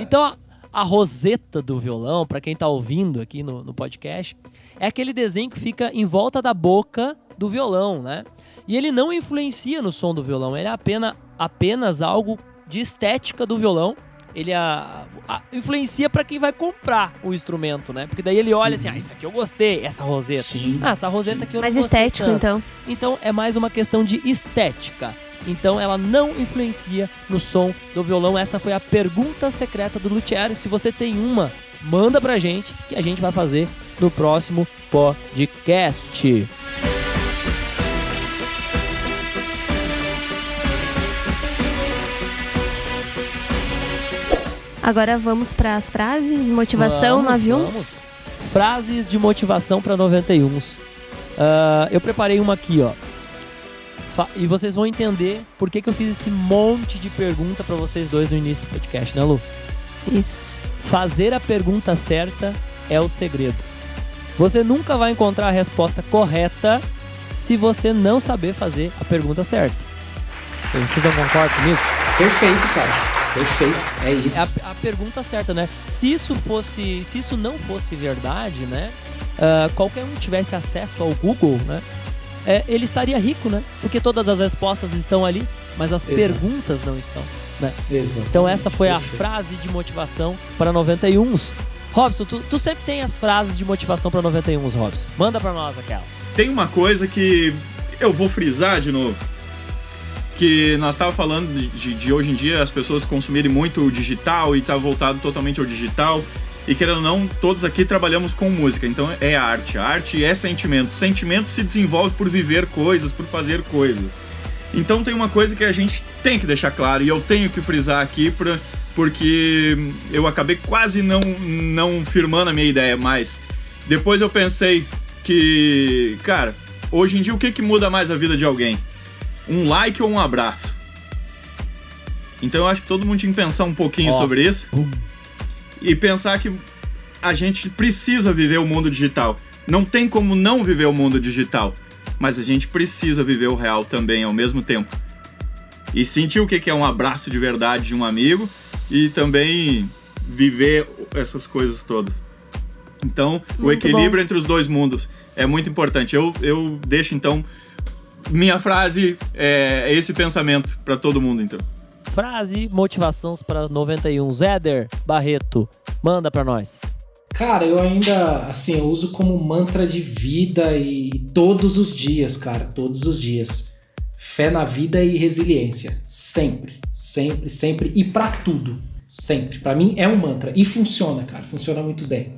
S1: Então, a, roseta do violão, pra quem tá ouvindo aqui no, no podcast, é aquele desenho que fica em volta da boca do violão, né? E ele não influencia no som do violão, ele é apenas, apenas algo de estética do violão. Ele a, a- influencia pra quem vai comprar o instrumento, né? Porque daí ele olha assim, ah, isso aqui eu gostei, essa roseta.
S5: Sim.
S1: Ah, essa roseta aqui eu
S3: Mais
S1: não gostei
S3: estético,
S1: tanto.
S3: então.
S1: Então é mais uma questão de estética. Então ela não influencia no som do violão. Essa foi a pergunta secreta do Luthier. Se você tem uma, manda pra gente que a gente vai fazer no próximo podcast.
S3: Agora vamos para as frases, motivação,
S1: Vamos,
S3: 91.
S1: vamos. Frases de motivação para 91. Ah, eu preparei uma aqui, ó. Fa- e vocês vão entender por que, que eu fiz esse monte de pergunta para vocês dois no início do podcast, né, Lu?
S3: Isso.
S1: Fazer a pergunta certa é o segredo. Você nunca vai encontrar a resposta correta se você não saber fazer a pergunta certa. Vocês não concordam comigo?
S5: Perfeito, cara. Perfeito. É isso.
S1: É a, a pergunta certa, né? Se isso fosse, se isso não fosse verdade, né? ah, qualquer um tivesse acesso ao Google, né? É, ele estaria rico, né? Porque todas as respostas estão ali, mas as
S5: Exato.
S1: perguntas não estão.
S5: Exato.
S1: Então essa foi a frase de motivação para 91. Robson, tu, tu sempre tem as frases de motivação para 91, Robson. Manda para nós aquela.
S2: Tem uma coisa que eu vou frisar de novo. Que nós estávamos falando de, de- de hoje em dia as pessoas consumirem muito o digital e tá voltado totalmente ao digital. E querendo ou não, todos aqui trabalhamos com música, então é arte. A arte é sentimento. Sentimento se desenvolve por viver coisas, por fazer coisas. Então tem uma coisa que a gente tem que deixar claro, e eu tenho que frisar aqui, pra, porque eu acabei quase não, não firmando a minha ideia, mas depois eu pensei que, cara, hoje em dia o que, que muda mais a vida de alguém? Um like ou um abraço? Então eu acho que todo mundo tinha que pensar um pouquinho
S1: Ó.
S2: sobre isso e pensar que a gente precisa viver o mundo digital. Não tem como não viver o mundo digital, mas a gente precisa viver o real também ao mesmo tempo. E sentir o que é um abraço de verdade de um amigo e também viver essas coisas todas. Então, o
S3: Muito
S2: equilíbrio entre os dois mundos é muito importante. Eu, eu deixo, então, minha frase é esse pensamento para todo mundo, então.
S1: Frase, motivação para 91. Zéder Barreto, manda para nós.
S5: Cara, eu ainda, assim, eu uso como mantra de vida e todos os dias, cara, todos os dias. Fé na vida e resiliência. Sempre, sempre, sempre. E pra tudo. Sempre. Pra mim é um mantra. E funciona, cara. Funciona muito bem.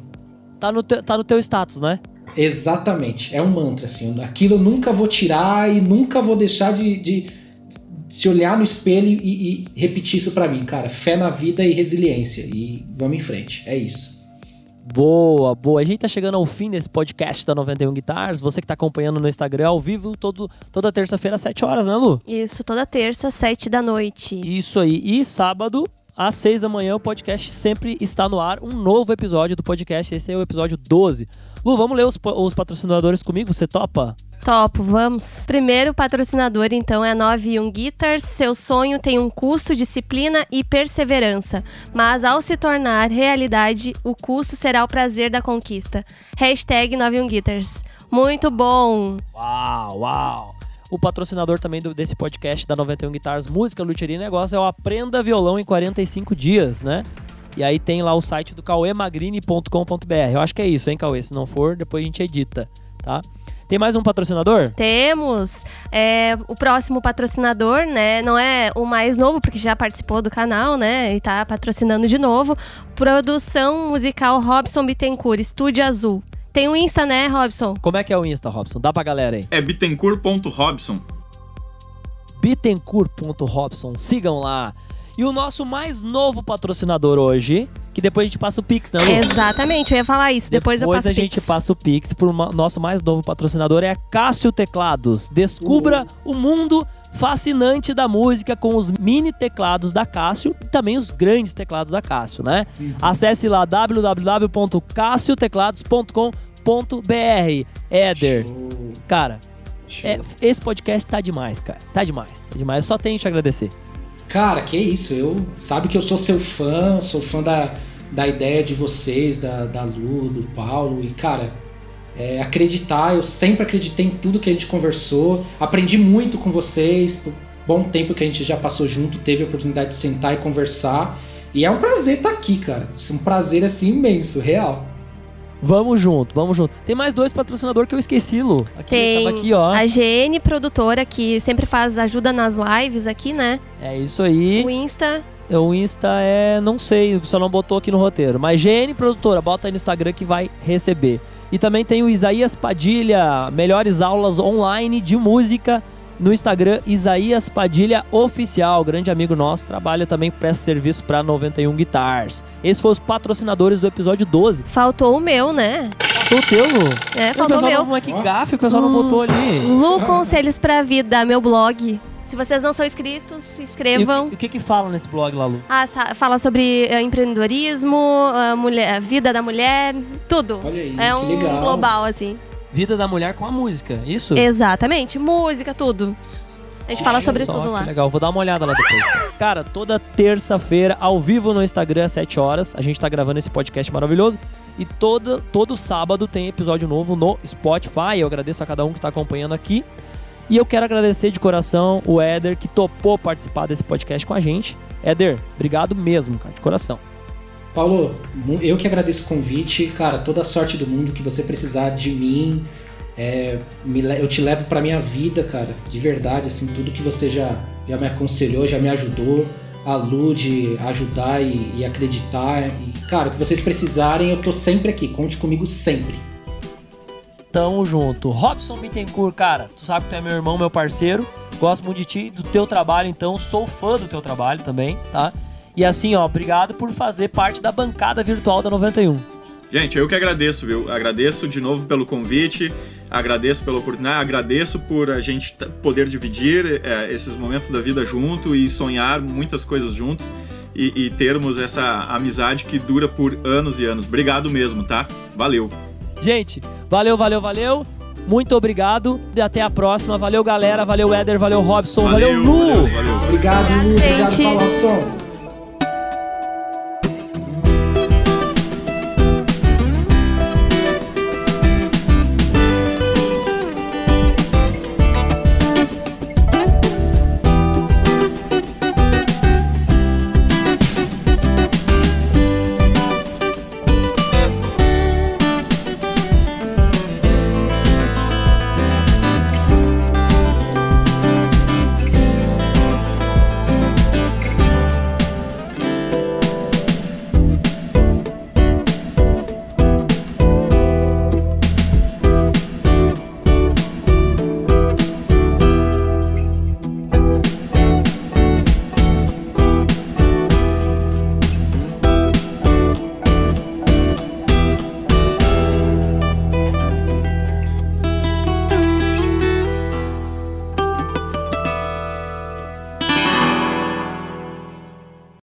S1: Tá no, te- tá no teu status, né?
S5: Exatamente. É um mantra, assim. Aquilo eu nunca vou tirar e nunca vou deixar de, de se olhar no espelho e, e repetir isso pra mim, cara. Fé na vida e resiliência. E vamos em frente. É isso.
S1: Boa, boa. A gente tá chegando ao fim desse podcast da 91 Guitars. Você que tá acompanhando no Instagram ao vivo todo, toda terça-feira às 7 horas, né, Lu?
S3: Isso, toda terça, sete da noite.
S1: Isso aí. E sábado, às 6 da manhã, o podcast sempre está no ar. Um novo episódio do podcast. Esse é o episódio 12. Lu, vamos ler os, os patrocinadores comigo? Você topa?
S3: Topo, vamos. Primeiro patrocinador, então, é a 91 Guitars. Seu sonho tem um custo, disciplina e perseverança. Mas ao se tornar realidade, o custo será o prazer da conquista. Hashtag 91 Guitars. Muito bom!
S1: Uau, uau. O patrocinador também do- desse podcast da 91 Guitars, Música, Luteria e Negócio é o Aprenda Violão em 45 Dias, né? E aí tem lá o site do cauemagrine.com.br. Eu acho que é isso, hein, Cauê? Se não for, depois a gente edita, tá? Tem mais um patrocinador?
S3: Temos é, o próximo patrocinador, né? Não é o mais novo, porque já participou do canal, né? E tá patrocinando de novo. Produção musical Robson Bittencourt, Estúdio Azul. Tem o Insta, né, Robson?
S1: Como é que é o Insta, Robson? Dá pra galera aí.
S2: É bittencourt.robson.
S1: bittencourt.robson. Sigam lá. E o nosso mais novo patrocinador hoje, que depois a gente passa o Pix, né, Lu?
S3: Exatamente, eu ia falar isso. Depois, eu passo
S1: a
S3: o
S1: gente
S3: Pix.
S1: passa o Pix pro nosso mais novo patrocinador, é a Cássio Teclados. Descubra o mundo fascinante da música com os mini teclados da Cássio e também os grandes teclados da Cássio, né? Acesse lá www.cassioteclados.com.br. Éder,
S5: Show,
S1: cara,
S5: show.
S1: é, esse podcast tá demais, cara. Tá demais, tá demais. Eu só tenho que te agradecer.
S5: Cara, que isso, eu sabe que eu sou seu fã, sou fã da, da ideia de vocês, da, da Lu, do Paulo, e cara, é, acreditar, eu sempre acreditei em tudo que a gente conversou, aprendi muito com vocês, por bom tempo que a gente já passou junto, teve a oportunidade de sentar e conversar, e é um prazer estar aqui, cara, um prazer assim imenso, real.
S1: Vamos junto, vamos junto. Tem mais dois patrocinadores que eu esqueci, Lu. Aqui,
S3: Tem
S1: aqui, ó.
S3: a GN Produtora, que sempre faz ajuda nas lives aqui, né?
S1: É isso aí.
S3: O Insta.
S1: O Insta é, não sei, só não botou aqui no roteiro. Mas GN Produtora, bota aí no Instagram que vai receber. E também tem o Isaías Padilha, melhores aulas online de música no Instagram, Isaías Padilha Oficial. Grande amigo nosso, trabalha também, presta serviço para 91 Guitars. Esses foram os patrocinadores do episódio 12.
S3: Faltou o meu, né?
S1: Faltou o teu, Lu?
S3: É, faltou o meu.
S1: não, mas que gafe, o pessoal não botou ali.
S3: Lu Conselhos pra Vida, meu blog. Se vocês não são inscritos, se
S1: E o,
S3: inscrevam.
S1: que, o que que fala nesse blog lá, Lu?
S3: Ah, sa- fala sobre eh, empreendedorismo, a mulher, vida da mulher, tudo.
S5: Olha aí,
S3: é
S5: que
S3: um
S5: legal.
S3: global, assim.
S1: Vida da mulher com a música, isso?
S3: Exatamente. Música, tudo. A gente fala
S5: Olha
S3: sobre
S1: Só,
S3: tudo lá.
S1: legal, vou dar uma olhada lá depois. tá? Cara, toda terça-feira, ao vivo no Instagram, às 7 horas, a gente tá gravando esse podcast maravilhoso. E todo, todo sábado tem episódio novo no Spotify. Eu agradeço a cada um que tá acompanhando aqui. E eu quero agradecer de coração o Éder, que topou participar desse podcast com a gente. Éder, obrigado mesmo, cara, de coração.
S5: Paulo, eu que agradeço o convite, cara, toda a sorte do mundo que você precisar de mim, é, me eu te levo pra minha vida, cara, de verdade, assim, tudo que você já, já me aconselhou, já me ajudou, a Lu de ajudar e, e acreditar, e, cara, o que vocês precisarem, eu tô sempre aqui, conte comigo sempre.
S1: Tamo junto. Robson Bittencourt, cara, tu sabe que tu é meu irmão, meu parceiro. Gosto muito de ti, do teu trabalho, então. Sou fã do teu trabalho também, tá? E assim, ó, obrigado por fazer parte da bancada virtual da 91.
S2: Gente, eu que agradeço, viu? Agradeço de novo pelo convite, agradeço pela oportunidade, agradeço por a gente poder dividir é, esses momentos da vida junto e sonhar muitas coisas juntos e, e termos essa amizade que dura por anos e anos. Obrigado mesmo, tá? Valeu!
S1: Gente, valeu, valeu, valeu. Muito obrigado e até a próxima. Valeu, galera. Valeu, Éder. Valeu, Robson. Valeu, Lu.
S2: valeu, valeu.
S5: Obrigado,
S3: Obrigado,
S5: Lu, obrigado. Paulo Robson.